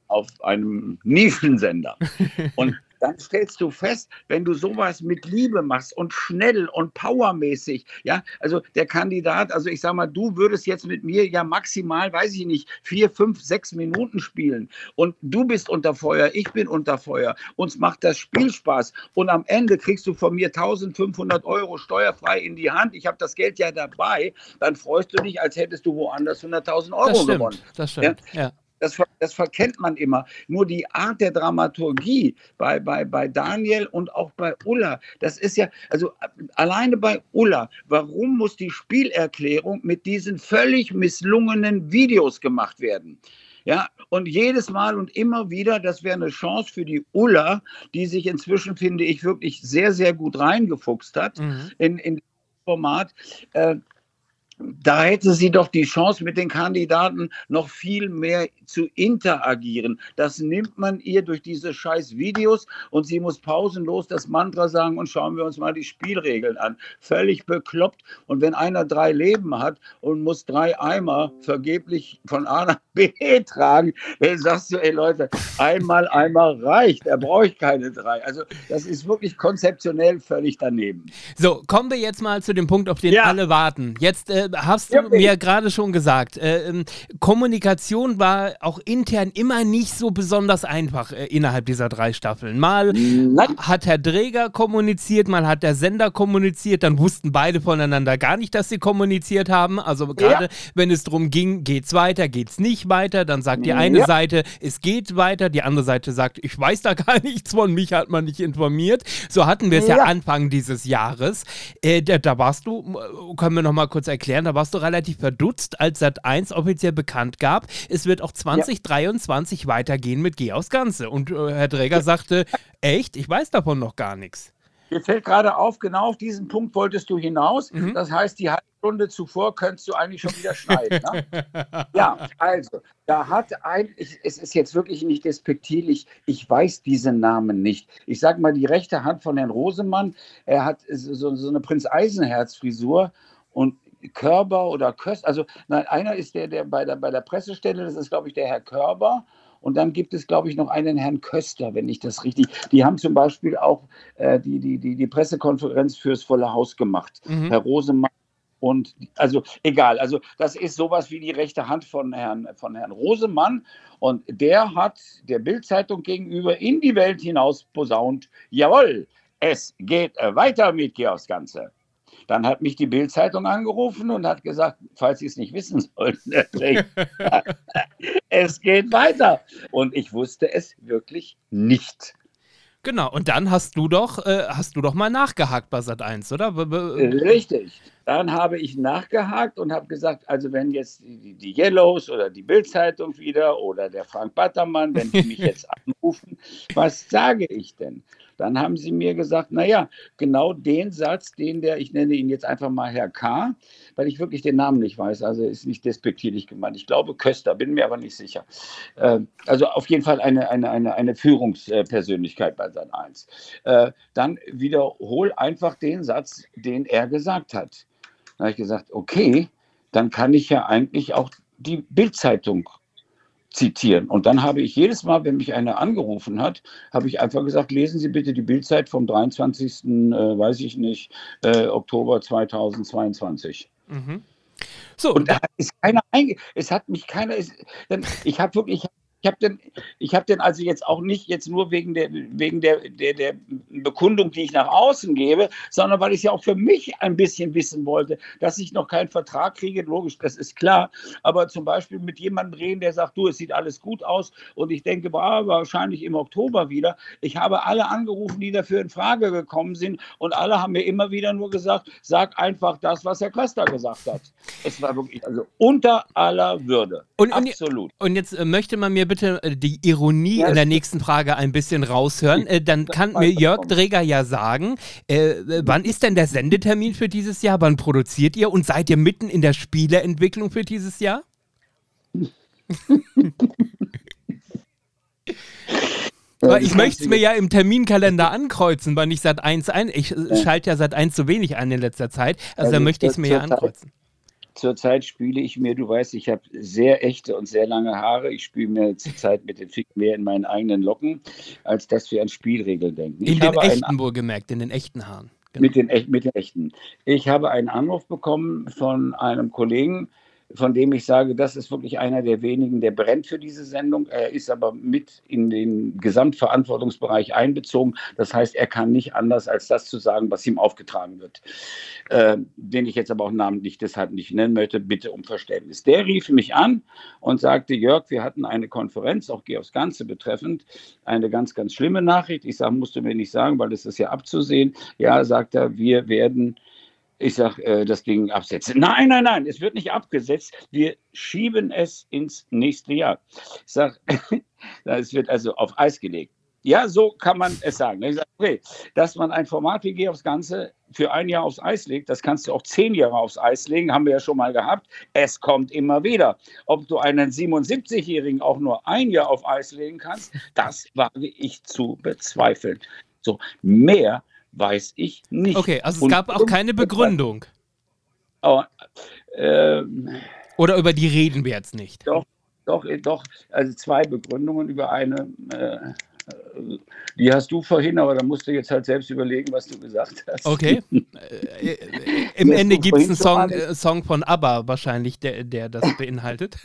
auf einem Nischensender. und dann stellst du fest, wenn du sowas mit Liebe machst und schnell und powermäßig, ja, also der Kandidat, also ich sag mal, du würdest jetzt mit mir ja maximal, weiß ich nicht, vier, fünf, sechs Minuten spielen und du bist unter Feuer, ich bin unter Feuer, uns macht das Spiel Spaß und am Ende kriegst du von mir 1500 Euro steuerfrei in die Hand, ich habe das Geld ja dabei, dann freust du dich, als hättest du woanders 100.000 Euro das stimmt, gewonnen. Das stimmt, ja. ja. Das, das verkennt man immer. Nur die Art der Dramaturgie bei, bei, bei Daniel und auch bei Ulla, das ist ja, also alleine bei Ulla, warum muss die Spielerklärung mit diesen völlig misslungenen Videos gemacht werden? Ja, und jedes Mal und immer wieder, das wäre eine Chance für die Ulla, die sich inzwischen, finde ich, wirklich sehr, sehr gut reingefuchst hat mhm. in, in Format. Äh, da hätte sie doch die Chance, mit den Kandidaten noch viel mehr zu interagieren. Das nimmt man ihr durch diese scheiß Videos und sie muss pausenlos das Mantra sagen und schauen wir uns mal die Spielregeln an. Völlig bekloppt. Und wenn einer drei Leben hat und muss drei Eimer vergeblich von A nach B tragen, dann sagst du, ey Leute, einmal Eimer reicht. Er braucht keine drei. Also das ist wirklich konzeptionell völlig daneben. So, kommen wir jetzt mal zu dem Punkt, auf den ja. alle warten. Jetzt äh, hast du ja, mir gerade schon gesagt, äh, ähm, Kommunikation war auch intern immer nicht so besonders einfach äh, innerhalb dieser drei Staffeln. Mal Nein. hat Herr Dräger kommuniziert, mal hat der Sender kommuniziert, dann wussten beide voneinander gar nicht, dass sie kommuniziert haben. Also gerade ja. wenn es darum ging, geht's weiter, geht's nicht weiter, dann sagt die eine ja. Seite, es geht weiter, die andere Seite sagt, ich weiß da gar nichts von, mich hat man nicht informiert. So hatten wir es ja. Anfang dieses Jahres. Äh, da, da warst du, können wir noch mal kurz erklären, da warst du relativ verdutzt, als Sat1 offiziell bekannt gab, es wird auch 2023 ja. weitergehen mit Geh aufs Ganze. Und äh, Herr Dräger sagte, echt, ich weiß davon noch gar nichts. Mir fällt gerade auf, genau auf diesen Punkt wolltest du hinaus. Mhm. Das heißt, die halten Stunde zuvor könntest du eigentlich schon wieder schneiden. Ne? ja, also, da hat ein, ich, es ist jetzt wirklich nicht despektierlich, ich weiß diesen Namen nicht. Ich sage mal, die rechte Hand von Herrn Rosemann, er hat so, so eine Prinz Eisenherz-Frisur und Körber oder Köst, also nein, einer ist der, der bei der, bei der Pressestelle, das ist, glaube ich, der Herr Körber. Und dann gibt es, glaube ich, noch einen Herrn Köster, wenn ich das richtig. Die haben zum Beispiel auch äh, die, die, die, die Pressekonferenz fürs Volle Haus gemacht. Mhm. Herr Rosemann und also egal, also das ist sowas wie die rechte Hand von Herrn, von Herrn Rosemann. Und der hat der Bildzeitung gegenüber in die Welt hinaus posaunt, jawohl, es geht weiter mit Georgs Ganze. Dann hat mich die Bildzeitung angerufen und hat gesagt, falls Sie es nicht wissen sollten, es geht weiter. Und ich wusste es wirklich nicht. Genau, und dann hast du doch, äh, hast du doch mal nachgehakt bei Sat 1, oder? Richtig. Dann habe ich nachgehakt und habe gesagt, also wenn jetzt die, die Yellows oder die Bildzeitung wieder oder der Frank Battermann, wenn die mich jetzt anrufen, was sage ich denn? Dann haben sie mir gesagt, naja, genau den Satz, den der, ich nenne ihn jetzt einfach mal Herr K., weil ich wirklich den Namen nicht weiß, also ist nicht despektierlich gemeint. Ich glaube Köster, bin mir aber nicht sicher. Äh, also auf jeden Fall eine, eine, eine, eine Führungspersönlichkeit bei Sat 1. Äh, dann wiederhol einfach den Satz, den er gesagt hat. Da habe ich gesagt, okay, dann kann ich ja eigentlich auch die Bildzeitung zitieren. Und dann habe ich jedes Mal, wenn mich einer angerufen hat, habe ich einfach gesagt, lesen Sie bitte die Bildzeit vom 23. Äh, weiß ich nicht, äh, Oktober 2022. Mhm. So, und da ist keiner einge es hat mich keiner, es, ich habe wirklich, ich habe den, ich habe den also jetzt auch nicht jetzt nur wegen der wegen der, der, der Bekundung, die ich nach außen gebe, sondern weil ich ja auch für mich ein bisschen wissen wollte, dass ich noch keinen Vertrag kriege. Logisch, das ist klar. Aber zum Beispiel mit jemandem reden, der sagt, du, es sieht alles gut aus und ich denke, boah, wahrscheinlich im Oktober wieder. Ich habe alle angerufen, die dafür in Frage gekommen sind und alle haben mir immer wieder nur gesagt, sag einfach das, was Herr Köster gesagt hat. Es war wirklich also unter aller Würde. Und, Absolut. Und jetzt äh, möchte man mir bitte äh, die Ironie ja, in der nächsten Frage ein bisschen raushören. Äh, dann kann mir Jörg Dreger ja sagen, äh, wann ist denn der Sendetermin für dieses Jahr? Wann produziert ihr? Und seid ihr mitten in der Spieleentwicklung für dieses Jahr? Ich möchte es mir ja im Terminkalender ankreuzen, weil ich seit 1 ein. Ich schalte ja seit 1 zu wenig ein in letzter Zeit. Also, also da möchte ich es mir ja ankreuzen. Zurzeit spiele ich mir, du weißt, ich habe sehr echte und sehr lange Haare. Ich spiele mir zurzeit mit den Ficken mehr in meinen eigenen Locken, als dass wir an Spielregeln denken. In ich den echten, wohlgemerkt, in den echten Haaren. Genau. Mit, den, mit den echten. Ich habe einen Anruf bekommen von einem Kollegen, von dem ich sage, das ist wirklich einer der wenigen, der brennt für diese Sendung. Er ist aber mit in den Gesamtverantwortungsbereich einbezogen. Das heißt, er kann nicht anders als das zu sagen, was ihm aufgetragen wird. Äh, den ich jetzt aber auch namentlich deshalb nicht nennen möchte, bitte um Verständnis. Der rief mich an und sagte, Jörg, wir hatten eine Konferenz, auch aufs Ganze betreffend, eine ganz, ganz schlimme Nachricht. Ich sage, musst du mir nicht sagen, weil das ist ja abzusehen. Ja, sagt er, wir werden ich sage, äh, das Ding absetzen. Nein, nein, nein, es wird nicht abgesetzt. Wir schieben es ins nächste Jahr. Ich sage, es wird also auf Eis gelegt. Ja, so kann man es sagen. Ich sage, okay, dass man ein Format wie Geh aufs Ganze für ein Jahr aufs Eis legt, das kannst du auch zehn Jahre aufs Eis legen, haben wir ja schon mal gehabt. Es kommt immer wieder. Ob du einen 77-Jährigen auch nur ein Jahr auf Eis legen kannst, das wage ich zu bezweifeln. So, mehr weiß ich nicht. Okay, also es gab auch keine Begründung. Aber, ähm, Oder über die reden wir jetzt nicht. Doch, doch, doch. Also zwei Begründungen über eine. Äh, die hast du vorhin, aber da musst du jetzt halt selbst überlegen, was du gesagt hast. Okay. Äh, äh, Im Ende gibt es einen Song, äh, Song von ABBA wahrscheinlich, der, der das beinhaltet.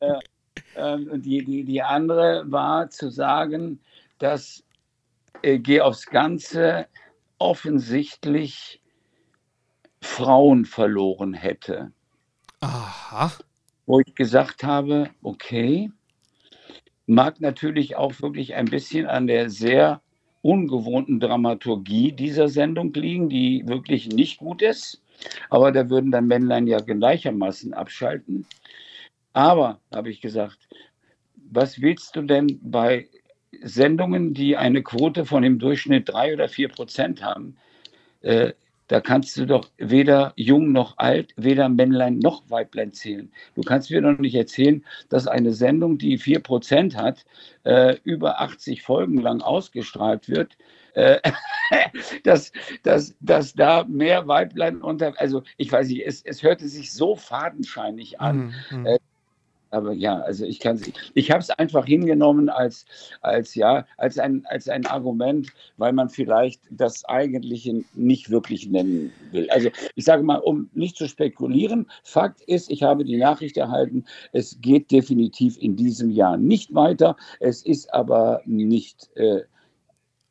äh, die, die, die andere war zu sagen, dass äh, Geh aufs Ganze offensichtlich Frauen verloren hätte. Aha. Wo ich gesagt habe, okay, mag natürlich auch wirklich ein bisschen an der sehr ungewohnten Dramaturgie dieser Sendung liegen, die wirklich nicht gut ist. Aber da würden dann Männlein ja gleichermaßen abschalten. Aber, habe ich gesagt, was willst du denn bei Sendungen, die eine Quote von im Durchschnitt drei oder vier Prozent haben, äh, da kannst du doch weder jung noch alt, weder Männlein noch Weiblein zählen. Du kannst mir doch nicht erzählen, dass eine Sendung, die 4% hat, äh, über 80 Folgen lang ausgestrahlt wird, äh, dass, dass, dass da mehr Weiblein unter, also ich weiß nicht, es, es hörte sich so fadenscheinig an. Mhm, mhm. äh, aber ja, also ich kann ich habe es einfach hingenommen als, als, ja, als, ein, als ein Argument, weil man vielleicht das Eigentliche nicht wirklich nennen will. Also ich sage mal, um nicht zu spekulieren, Fakt ist, ich habe die Nachricht erhalten, es geht definitiv in diesem Jahr nicht weiter. Es ist aber nicht äh,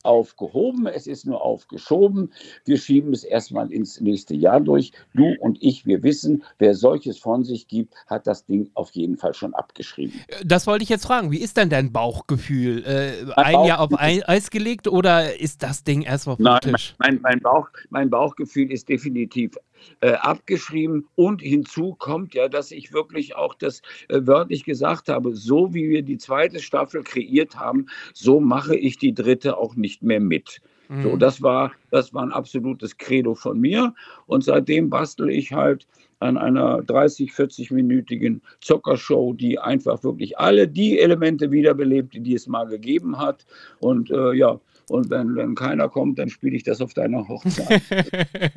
aufgehoben, es ist nur aufgeschoben. Wir schieben es erstmal ins nächste Jahr durch. Du und ich, wir wissen, wer solches von sich gibt, hat das Ding auf jeden Fall schon abgeschrieben. Das wollte ich jetzt fragen. Wie ist denn dein Bauchgefühl? Äh, ein Bauch Jahr auf Eis gelegt oder ist das Ding erstmal auf dem Tisch? Mein, mein, Bauch, mein Bauchgefühl ist definitiv äh, abgeschrieben. Und hinzu kommt ja, dass ich wirklich auch das äh, wörtlich gesagt habe, so wie wir die zweite Staffel kreiert haben, so mache ich die dritte auch nicht mehr mit. So, mhm. das war, das war ein absolutes Credo von mir. Und seitdem bastel ich halt an einer 30, 40-minütigen Zockershow, die einfach wirklich alle die Elemente wiederbelebt, die es mal gegeben hat. Und äh, ja, und wenn, wenn keiner kommt, dann spiele ich das auf deiner Hochzeit.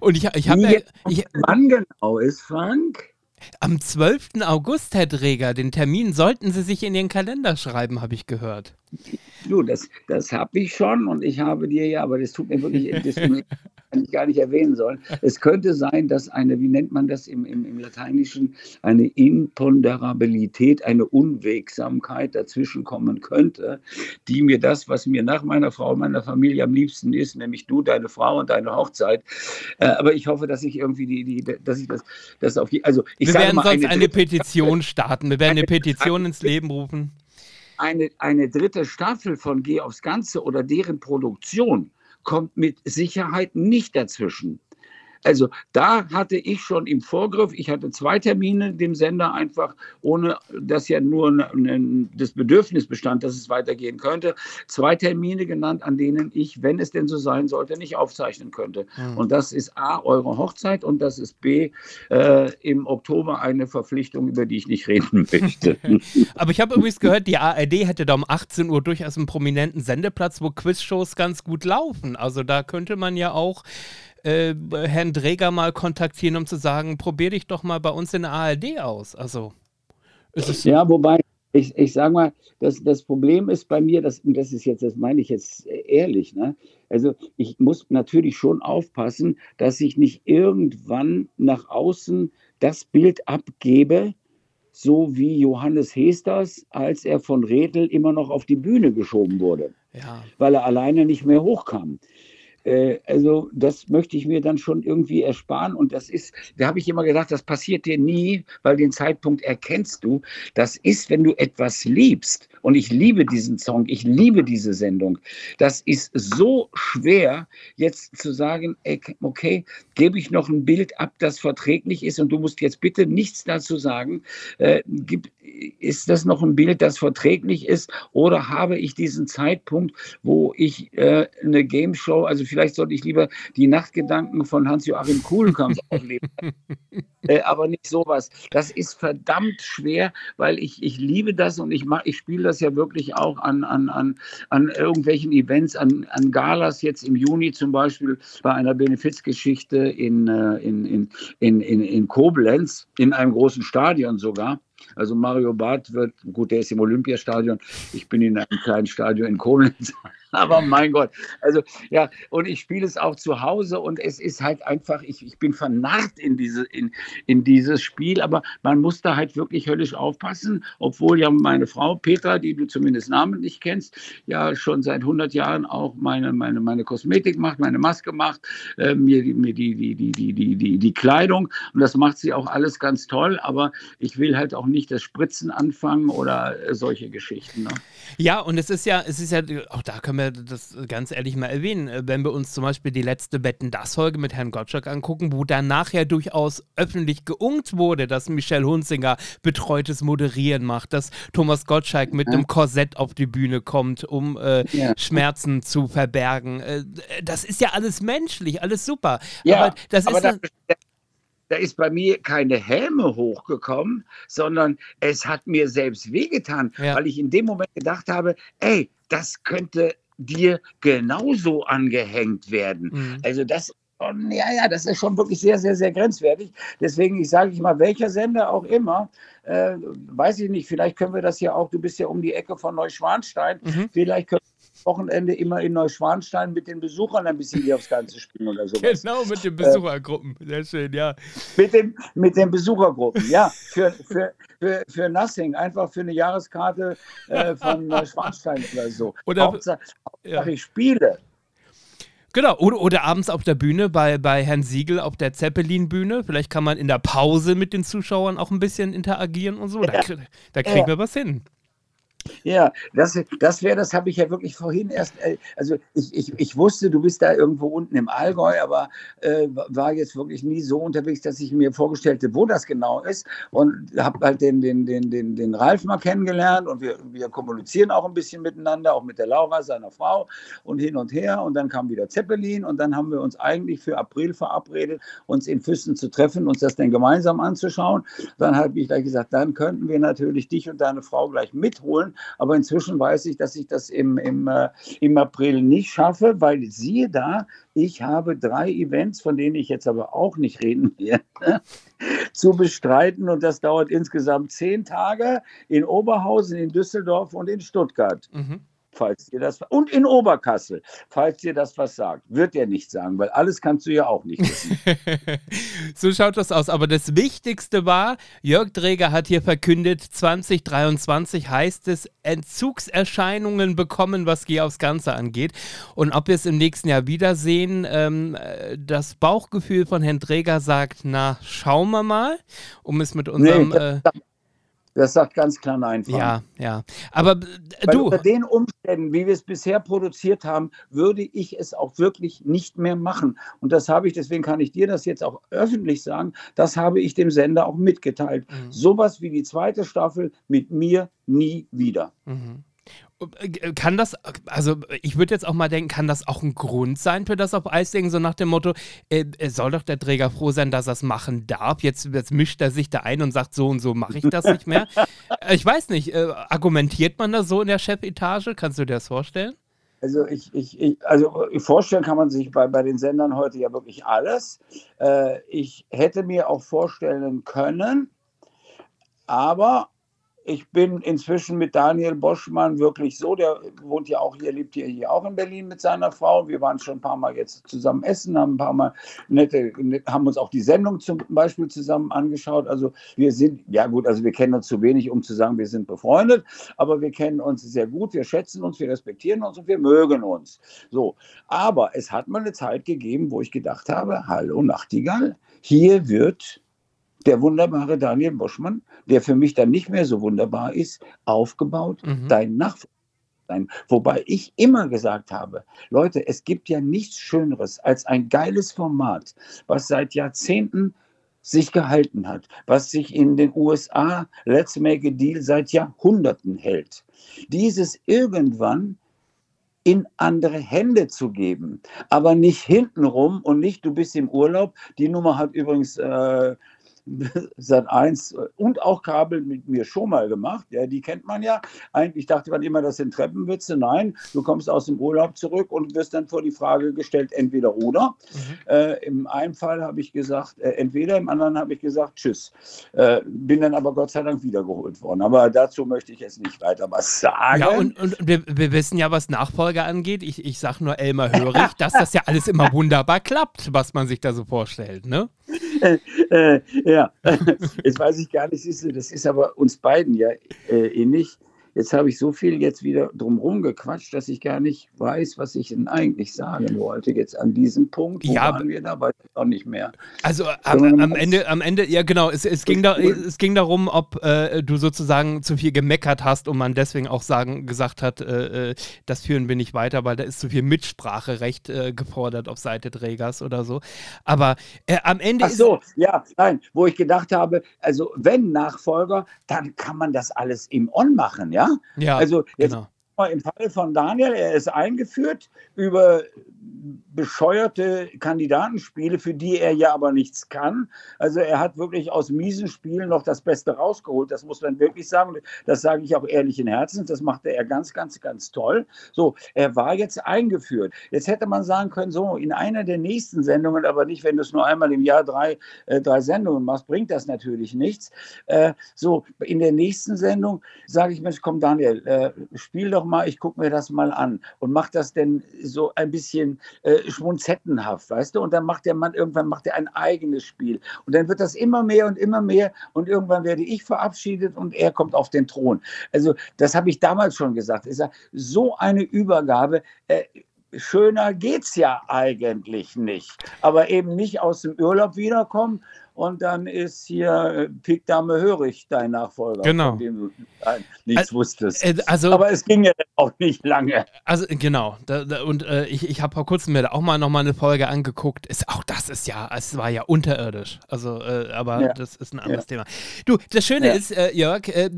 und ich, ich habe. Ja, wann genau ist, Frank? Am 12. August, Herr Dreger, den Termin sollten Sie sich in Ihren Kalender schreiben, habe ich gehört. Du, das, das habe ich schon und ich habe dir ja, aber das tut mir wirklich, das ich gar nicht erwähnen sollen. Es könnte sein, dass eine, wie nennt man das im, im, im Lateinischen, eine Imponderabilität, eine Unwegsamkeit dazwischen kommen könnte, die mir das, was mir nach meiner Frau und meiner Familie am liebsten ist, nämlich du, deine Frau und deine Hochzeit. Äh, aber ich hoffe, dass ich irgendwie die, die dass ich das, das auf die, also ich Wir werden mal, sonst eine, eine Petition starten. Wir werden eine, eine Petition ins Leben rufen eine, eine dritte Staffel von Geh aufs Ganze oder deren Produktion kommt mit Sicherheit nicht dazwischen. Also da hatte ich schon im Vorgriff, ich hatte zwei Termine dem Sender einfach, ohne dass ja nur das Bedürfnis bestand, dass es weitergehen könnte, zwei Termine genannt, an denen ich, wenn es denn so sein sollte, nicht aufzeichnen könnte. Mhm. Und das ist A, eure Hochzeit und das ist B, äh, im Oktober eine Verpflichtung, über die ich nicht reden möchte. Aber ich habe übrigens gehört, die ARD hätte da um 18 Uhr durchaus einen prominenten Sendeplatz, wo Quizshows ganz gut laufen. Also da könnte man ja auch äh, Herrn Dräger mal kontaktieren, um zu sagen, probier dich doch mal bei uns in der ARD aus. Also ja, wobei ich, ich sage mal, das, das Problem ist bei mir, das, das ist jetzt, das meine ich jetzt ehrlich, ne? Also ich muss natürlich schon aufpassen, dass ich nicht irgendwann nach außen das Bild abgebe, so wie Johannes Hesters, als er von Redl immer noch auf die Bühne geschoben wurde, ja. weil er alleine nicht mehr hochkam. Äh, also das möchte ich mir dann schon irgendwie ersparen. Und das ist, da habe ich immer gedacht, das passiert dir nie, weil den Zeitpunkt erkennst du. Das ist, wenn du etwas liebst. Und ich liebe diesen Song, ich liebe diese Sendung. Das ist so schwer, jetzt zu sagen, okay, gebe ich noch ein Bild ab, das verträglich ist und du musst jetzt bitte nichts dazu sagen. Äh, gibt, ist das noch ein Bild, das verträglich ist? Oder habe ich diesen Zeitpunkt, wo ich äh, eine Game Show, also vielleicht sollte ich lieber die Nachtgedanken von Hans-Joachim Kuhlkamp aufleben. äh, aber nicht sowas. Das ist verdammt schwer, weil ich, ich liebe das und ich, ich spiele das ja wirklich auch an, an, an, an irgendwelchen Events, an, an Galas jetzt im Juni zum Beispiel bei einer Benefizgeschichte in, äh, in, in, in, in, in Koblenz, in einem großen Stadion sogar. Also Mario Barth wird, gut, der ist im Olympiastadion, ich bin in einem kleinen Stadion in Koblenz. Aber mein Gott, also ja, und ich spiele es auch zu Hause und es ist halt einfach, ich, ich bin vernarrt in, diese, in, in dieses Spiel, aber man muss da halt wirklich höllisch aufpassen, obwohl ja meine Frau Petra, die du zumindest namentlich kennst, ja schon seit 100 Jahren auch meine, meine, meine Kosmetik macht, meine Maske macht, äh, mir, mir die, die, die, die, die, die, die Kleidung und das macht sie auch alles ganz toll, aber ich will halt auch nicht das Spritzen anfangen oder solche Geschichten. Ne? Ja, und es ist ja, es ist ja, auch da können wir ja das ganz ehrlich mal erwähnen. Äh, wenn wir uns zum Beispiel die letzte Betten das Folge mit Herrn Gottschalk angucken, wo dann nachher durchaus öffentlich geungt wurde, dass Michelle Hunzinger betreutes Moderieren macht, dass Thomas Gottschalk mit ja. einem Korsett auf die Bühne kommt, um äh, ja. Schmerzen zu verbergen. Äh, das ist ja alles menschlich, alles super. Ja, aber das aber ist. Das, da ist bei mir keine Helme hochgekommen, sondern es hat mir selbst wehgetan, ja. weil ich in dem Moment gedacht habe, ey, das könnte dir genauso angehängt werden. Mhm. Also das und ja, ja, das ist schon wirklich sehr, sehr, sehr grenzwertig. Deswegen, ich sage ich mal, welcher Sender auch immer, äh, weiß ich nicht, vielleicht können wir das ja auch, du bist ja um die Ecke von Neuschwanstein, mhm. vielleicht können Wochenende immer in Neuschwanstein mit den Besuchern ein bisschen hier aufs Ganze spielen oder so. Genau, mit den Besuchergruppen. Sehr schön, ja. Mit, dem, mit den Besuchergruppen, ja. Für, für, für, für Nothing, einfach für eine Jahreskarte äh, von Neuschwanstein oder so. Oder, Hauptsache, Hauptsache ja. ich spiele. Genau, oder, oder, abends auf der Bühne bei, bei Herrn Siegel auf der Zeppelin-Bühne. Vielleicht kann man in der Pause mit den Zuschauern auch ein bisschen interagieren und so. Da, da kriegen wir was hin. Ja, das, das wäre, das habe ich ja wirklich vorhin erst, äh, also ich, ich, ich wusste, du bist da irgendwo unten im Allgäu, aber äh, war jetzt wirklich nie so unterwegs, dass ich mir vorgestellte, wo das genau ist und habe halt den, den, den, den, den Ralf mal kennengelernt und wir, wir kommunizieren auch ein bisschen miteinander, auch mit der Laura, seiner Frau und hin und her und dann kam wieder Zeppelin und dann haben wir uns eigentlich für April verabredet, uns in Füssen zu treffen, uns das dann gemeinsam anzuschauen. Dann habe ich gleich gesagt, dann könnten wir natürlich dich und deine Frau gleich mitholen aber inzwischen weiß ich, dass ich das im, im, äh, im April nicht schaffe, weil siehe da, ich habe drei Events, von denen ich jetzt aber auch nicht reden werde, zu bestreiten. Und das dauert insgesamt zehn Tage in Oberhausen, in Düsseldorf und in Stuttgart. Mhm falls dir das und in Oberkassel, falls dir das was sagt. Wird er nicht sagen, weil alles kannst du ja auch nicht wissen. so schaut das aus. Aber das Wichtigste war, Jörg Dräger hat hier verkündet, 2023 heißt es Entzugserscheinungen bekommen, was hier aufs Ganze angeht. Und ob wir es im nächsten Jahr wiedersehen, ähm, das Bauchgefühl von Herrn Dräger sagt, na, schauen wir mal, um es mit unserem... Nee, äh, das sagt ganz klar Nein. Frank. Ja, ja. Aber äh, Weil du. Unter den Umständen, wie wir es bisher produziert haben, würde ich es auch wirklich nicht mehr machen. Und das habe ich, deswegen kann ich dir das jetzt auch öffentlich sagen, das habe ich dem Sender auch mitgeteilt. Mhm. Sowas wie die zweite Staffel mit mir nie wieder. Mhm. Kann das, also ich würde jetzt auch mal denken, kann das auch ein Grund sein für das auf Eis legen, so nach dem Motto, äh, soll doch der Träger froh sein, dass er es machen darf. Jetzt, jetzt, mischt er sich da ein und sagt, so und so mache ich das nicht mehr. Äh, ich weiß nicht, äh, argumentiert man das so in der Chefetage? Kannst du dir das vorstellen? Also ich, ich, ich, also vorstellen kann man sich bei, bei den Sendern heute ja wirklich alles. Äh, ich hätte mir auch vorstellen können, aber ich bin inzwischen mit Daniel Boschmann wirklich so, der wohnt ja auch hier, lebt ja hier auch in Berlin mit seiner Frau. Wir waren schon ein paar Mal jetzt zusammen essen, haben ein paar Mal nette, haben uns auch die Sendung zum Beispiel zusammen angeschaut. Also wir sind, ja gut, also wir kennen uns zu wenig, um zu sagen, wir sind befreundet, aber wir kennen uns sehr gut, wir schätzen uns, wir respektieren uns und wir mögen uns. So, aber es hat mal eine Zeit gegeben, wo ich gedacht habe, hallo Nachtigall, hier wird der wunderbare Daniel Boschmann, der für mich dann nicht mehr so wunderbar ist, aufgebaut, mhm. dein Nachfolger sein. Wobei ich immer gesagt habe, Leute, es gibt ja nichts Schöneres als ein geiles Format, was seit Jahrzehnten sich gehalten hat, was sich in den USA Let's Make a Deal seit Jahrhunderten hält. Dieses irgendwann in andere Hände zu geben, aber nicht hintenrum und nicht, du bist im Urlaub. Die Nummer hat übrigens äh, Sat 1 und auch Kabel mit mir schon mal gemacht. Ja, die kennt man ja. Eigentlich dachte man immer, das sind Treppenwitze. Nein, du kommst aus dem Urlaub zurück und wirst dann vor die Frage gestellt, entweder oder. Mhm. Äh, Im einen Fall habe ich gesagt, äh, entweder, im anderen habe ich gesagt, tschüss. Äh, bin dann aber Gott sei Dank wiedergeholt worden. Aber dazu möchte ich jetzt nicht weiter was sagen. Ja, und, und wir, wir, wissen ja, was Nachfolger angeht. Ich, ich sage nur Elmar Hörig, dass das ja alles immer wunderbar klappt, was man sich da so vorstellt, ne? Äh, äh, ja, jetzt weiß ich gar nicht, das ist aber uns beiden ja äh, ähnlich. Jetzt habe ich so viel jetzt wieder drumherum gequatscht, dass ich gar nicht weiß, was ich denn eigentlich sagen wollte. Jetzt an diesem Punkt, wo ja, waren wir da, weiß ich auch nicht mehr. Also am, am Ende, am Ende, ja genau, es, es, ging, da, es ging darum, ob äh, du sozusagen zu viel gemeckert hast und man deswegen auch sagen, gesagt hat, äh, äh das führen wir nicht weiter, weil da ist zu viel Mitspracherecht äh, gefordert auf Seite Trägers oder so. Aber äh, am Ende Ach so, ja, nein, wo ich gedacht habe, also wenn Nachfolger, dann kann man das alles im On machen, ja? Ja, also jetzt genau. Im Fall von Daniel, er ist eingeführt über bescheuerte Kandidatenspiele, für die er ja aber nichts kann. Also er hat wirklich aus miesen Spielen noch das Beste rausgeholt. Das muss man wirklich sagen. Das sage ich auch ehrlichen Herzens. Das machte er ganz, ganz, ganz toll. So, er war jetzt eingeführt. Jetzt hätte man sagen können, so in einer der nächsten Sendungen, aber nicht, wenn du es nur einmal im Jahr drei, äh, drei Sendungen machst, bringt das natürlich nichts. Äh, so, in der nächsten Sendung sage ich, Mensch, komm Daniel, äh, spiel doch mal, ich gucke mir das mal an und mach das denn so ein bisschen äh, schmunzettenhaft, weißt du? Und dann macht der Mann irgendwann macht er ein eigenes Spiel. Und dann wird das immer mehr und immer mehr und irgendwann werde ich verabschiedet und er kommt auf den Thron. Also das habe ich damals schon gesagt. Ich so eine Übergabe. Äh, schöner es ja eigentlich nicht. Aber eben nicht aus dem Urlaub wiederkommen und dann ist hier äh, Pickdame Hörig dein Nachfolger, genau. von dem du nichts also, wusstest. Äh, also, Aber es ging ja auch nicht lange. Also genau, da, da, und äh, ich, ich habe vor kurzem mir da auch mal nochmal eine Folge angeguckt. Ist, auch das ist ja, es war ja unterirdisch. Also, äh, aber ja. das ist ein anderes ja. Thema. Du, das Schöne ja. ist, äh, Jörg, äh,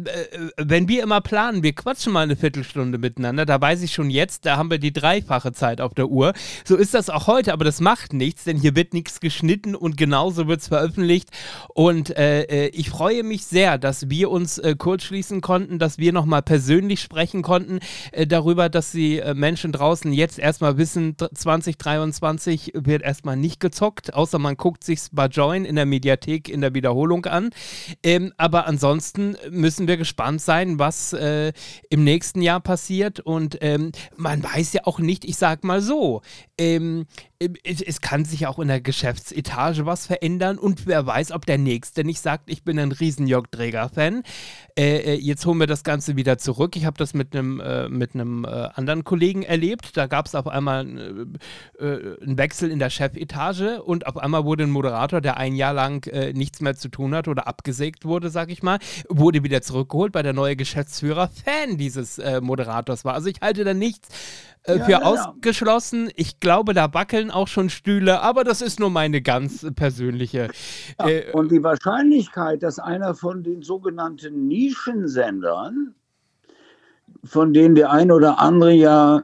wenn wir immer planen, wir quatschen mal eine Viertelstunde miteinander, da weiß ich schon jetzt, da haben wir die dreifache Zeit auf der Uhr. So ist das auch heute, aber das macht nichts, denn hier wird nichts geschnitten und genauso wird es veröffentlicht veröffentlicht. Und äh, äh, ich freue mich sehr, dass wir uns äh, kurz schließen konnten, dass wir nochmal persönlich sprechen konnten äh, darüber, dass die äh, Menschen draußen jetzt erstmal wissen, 2023 wird erstmal nicht gezockt, außer man guckt sich bei Join in der Mediathek in der Wiederholung an. Ähm, aber ansonsten müssen wir gespannt sein, was äh, im nächsten Jahr passiert. Und ähm, man weiß ja auch nicht, ich sag mal so, ähm, es kann sich auch in der Geschäftsetage was verändern und wer weiß, ob der Nächste nicht sagt, ich bin ein riesen Jörg Träger-Fan. Äh, äh, jetzt holen wir das Ganze wieder zurück. Ich habe das mit einem äh, mit einem äh, anderen Kollegen erlebt. Da gab es auf einmal äh, äh, einen Wechsel in der Chefetage und auf einmal wurde ein Moderator, der ein Jahr lang nichts mehr zu tun hat oder abgesägt wurde, sag ich mal, wurde wieder zurückgeholt, weil der neue Geschäftsführer Fan dieses Moderators war. Also ich halte da nichts äh, für ja, ausgeschlossen. Ich glaube, da wackeln auch schon Stühle, aber das ist nur meine ganz persönliche. Äh, und die Wahrscheinlichkeit, dass einer von den sogenannten Nischensendern, von denen der eine oder andere ja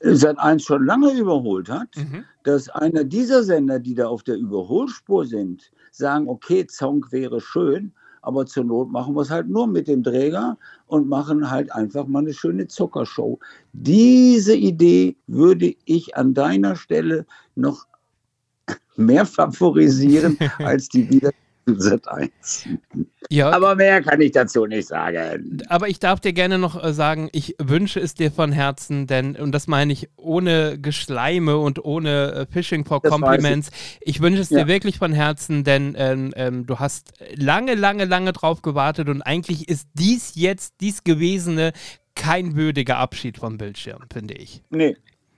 seit eins schon lange überholt hat, mhm. dass einer dieser Sender, die da auf der Überholspur sind, sagen, okay, Zonk wäre schön, aber zur Not machen wir es halt nur mit dem Träger und machen halt einfach mal eine schöne Zuckershow. Diese Idee würde ich an deiner Stelle noch mehr favorisieren als die Wiederkehr Z1. Ja. Aber mehr kann ich dazu nicht sagen. Aber ich darf dir gerne noch äh, sagen, ich wünsche es dir von Herzen, denn, und das meine ich ohne Geschleime und ohne äh, Fishing for Compliments, ich. ich. wünsche es ja. dir wirklich von Herzen, denn ähm, ähm, du hast lange, lange, lange drauf gewartet und eigentlich ist dies jetzt, dies Gewesene, kein würdiger Abschied vom Bildschirm, finde ich. Nee,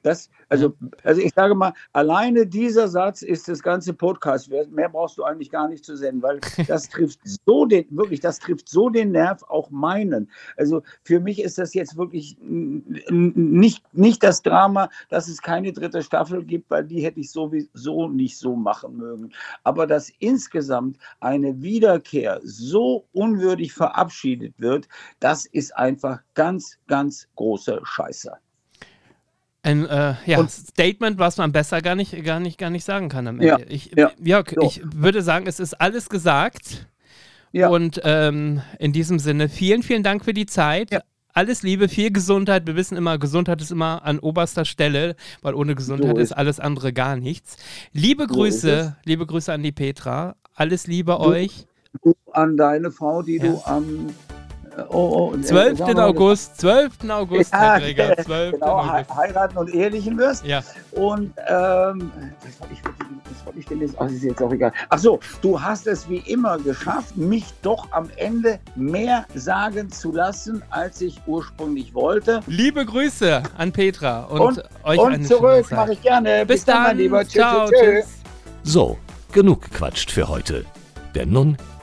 das, also, also ich sage mal, alleine dieser Satz ist das ganze Podcast. Mehr brauchst du eigentlich gar nicht zu senden, weil das trifft so den, wirklich, das trifft so den Nerv, auch meinen. Also für mich ist das jetzt wirklich nicht, nicht das Drama, dass es keine dritte Staffel gibt, weil die hätte ich sowieso nicht so machen mögen. Aber dass insgesamt eine Wiederkehr so unwürdig verabschiedet wird, das ist einfach ganz, ganz große Scheiße. Ein äh, ja, Statement, was man besser gar nicht, gar nicht, gar nicht sagen kann am Ende. Ja, ich, ja. Jörg, so. ich würde sagen, es ist alles gesagt. Ja. Und ähm, in diesem Sinne, vielen, vielen Dank für die Zeit. Ja. Alles Liebe, viel Gesundheit. Wir wissen immer, Gesundheit ist immer an oberster Stelle, weil ohne Gesundheit so ist. ist alles andere gar nichts. Liebe so Grüße, liebe Grüße an die Petra. Alles Liebe du, euch. Du an deine Frau, die du am oh, oh, 12. sagen wir mal, August, 12. August, Ja, Herr Gregor, 12. genau, August. heiraten und ehelichen wirst. Ja. Und ähm, was wollte ich, wollte ich denn jetzt? Ach, das ist jetzt auch egal. Ach so, du hast es wie immer geschafft, mich doch am Ende mehr sagen zu lassen, als ich ursprünglich wollte. Liebe Grüße an Petra und, Und, euch und eine zurück mache ich gerne. Bis dann, mein Lieber. Tschüss, ciao, tschüss. tschüss. So, genug gequatscht für heute. Denn nun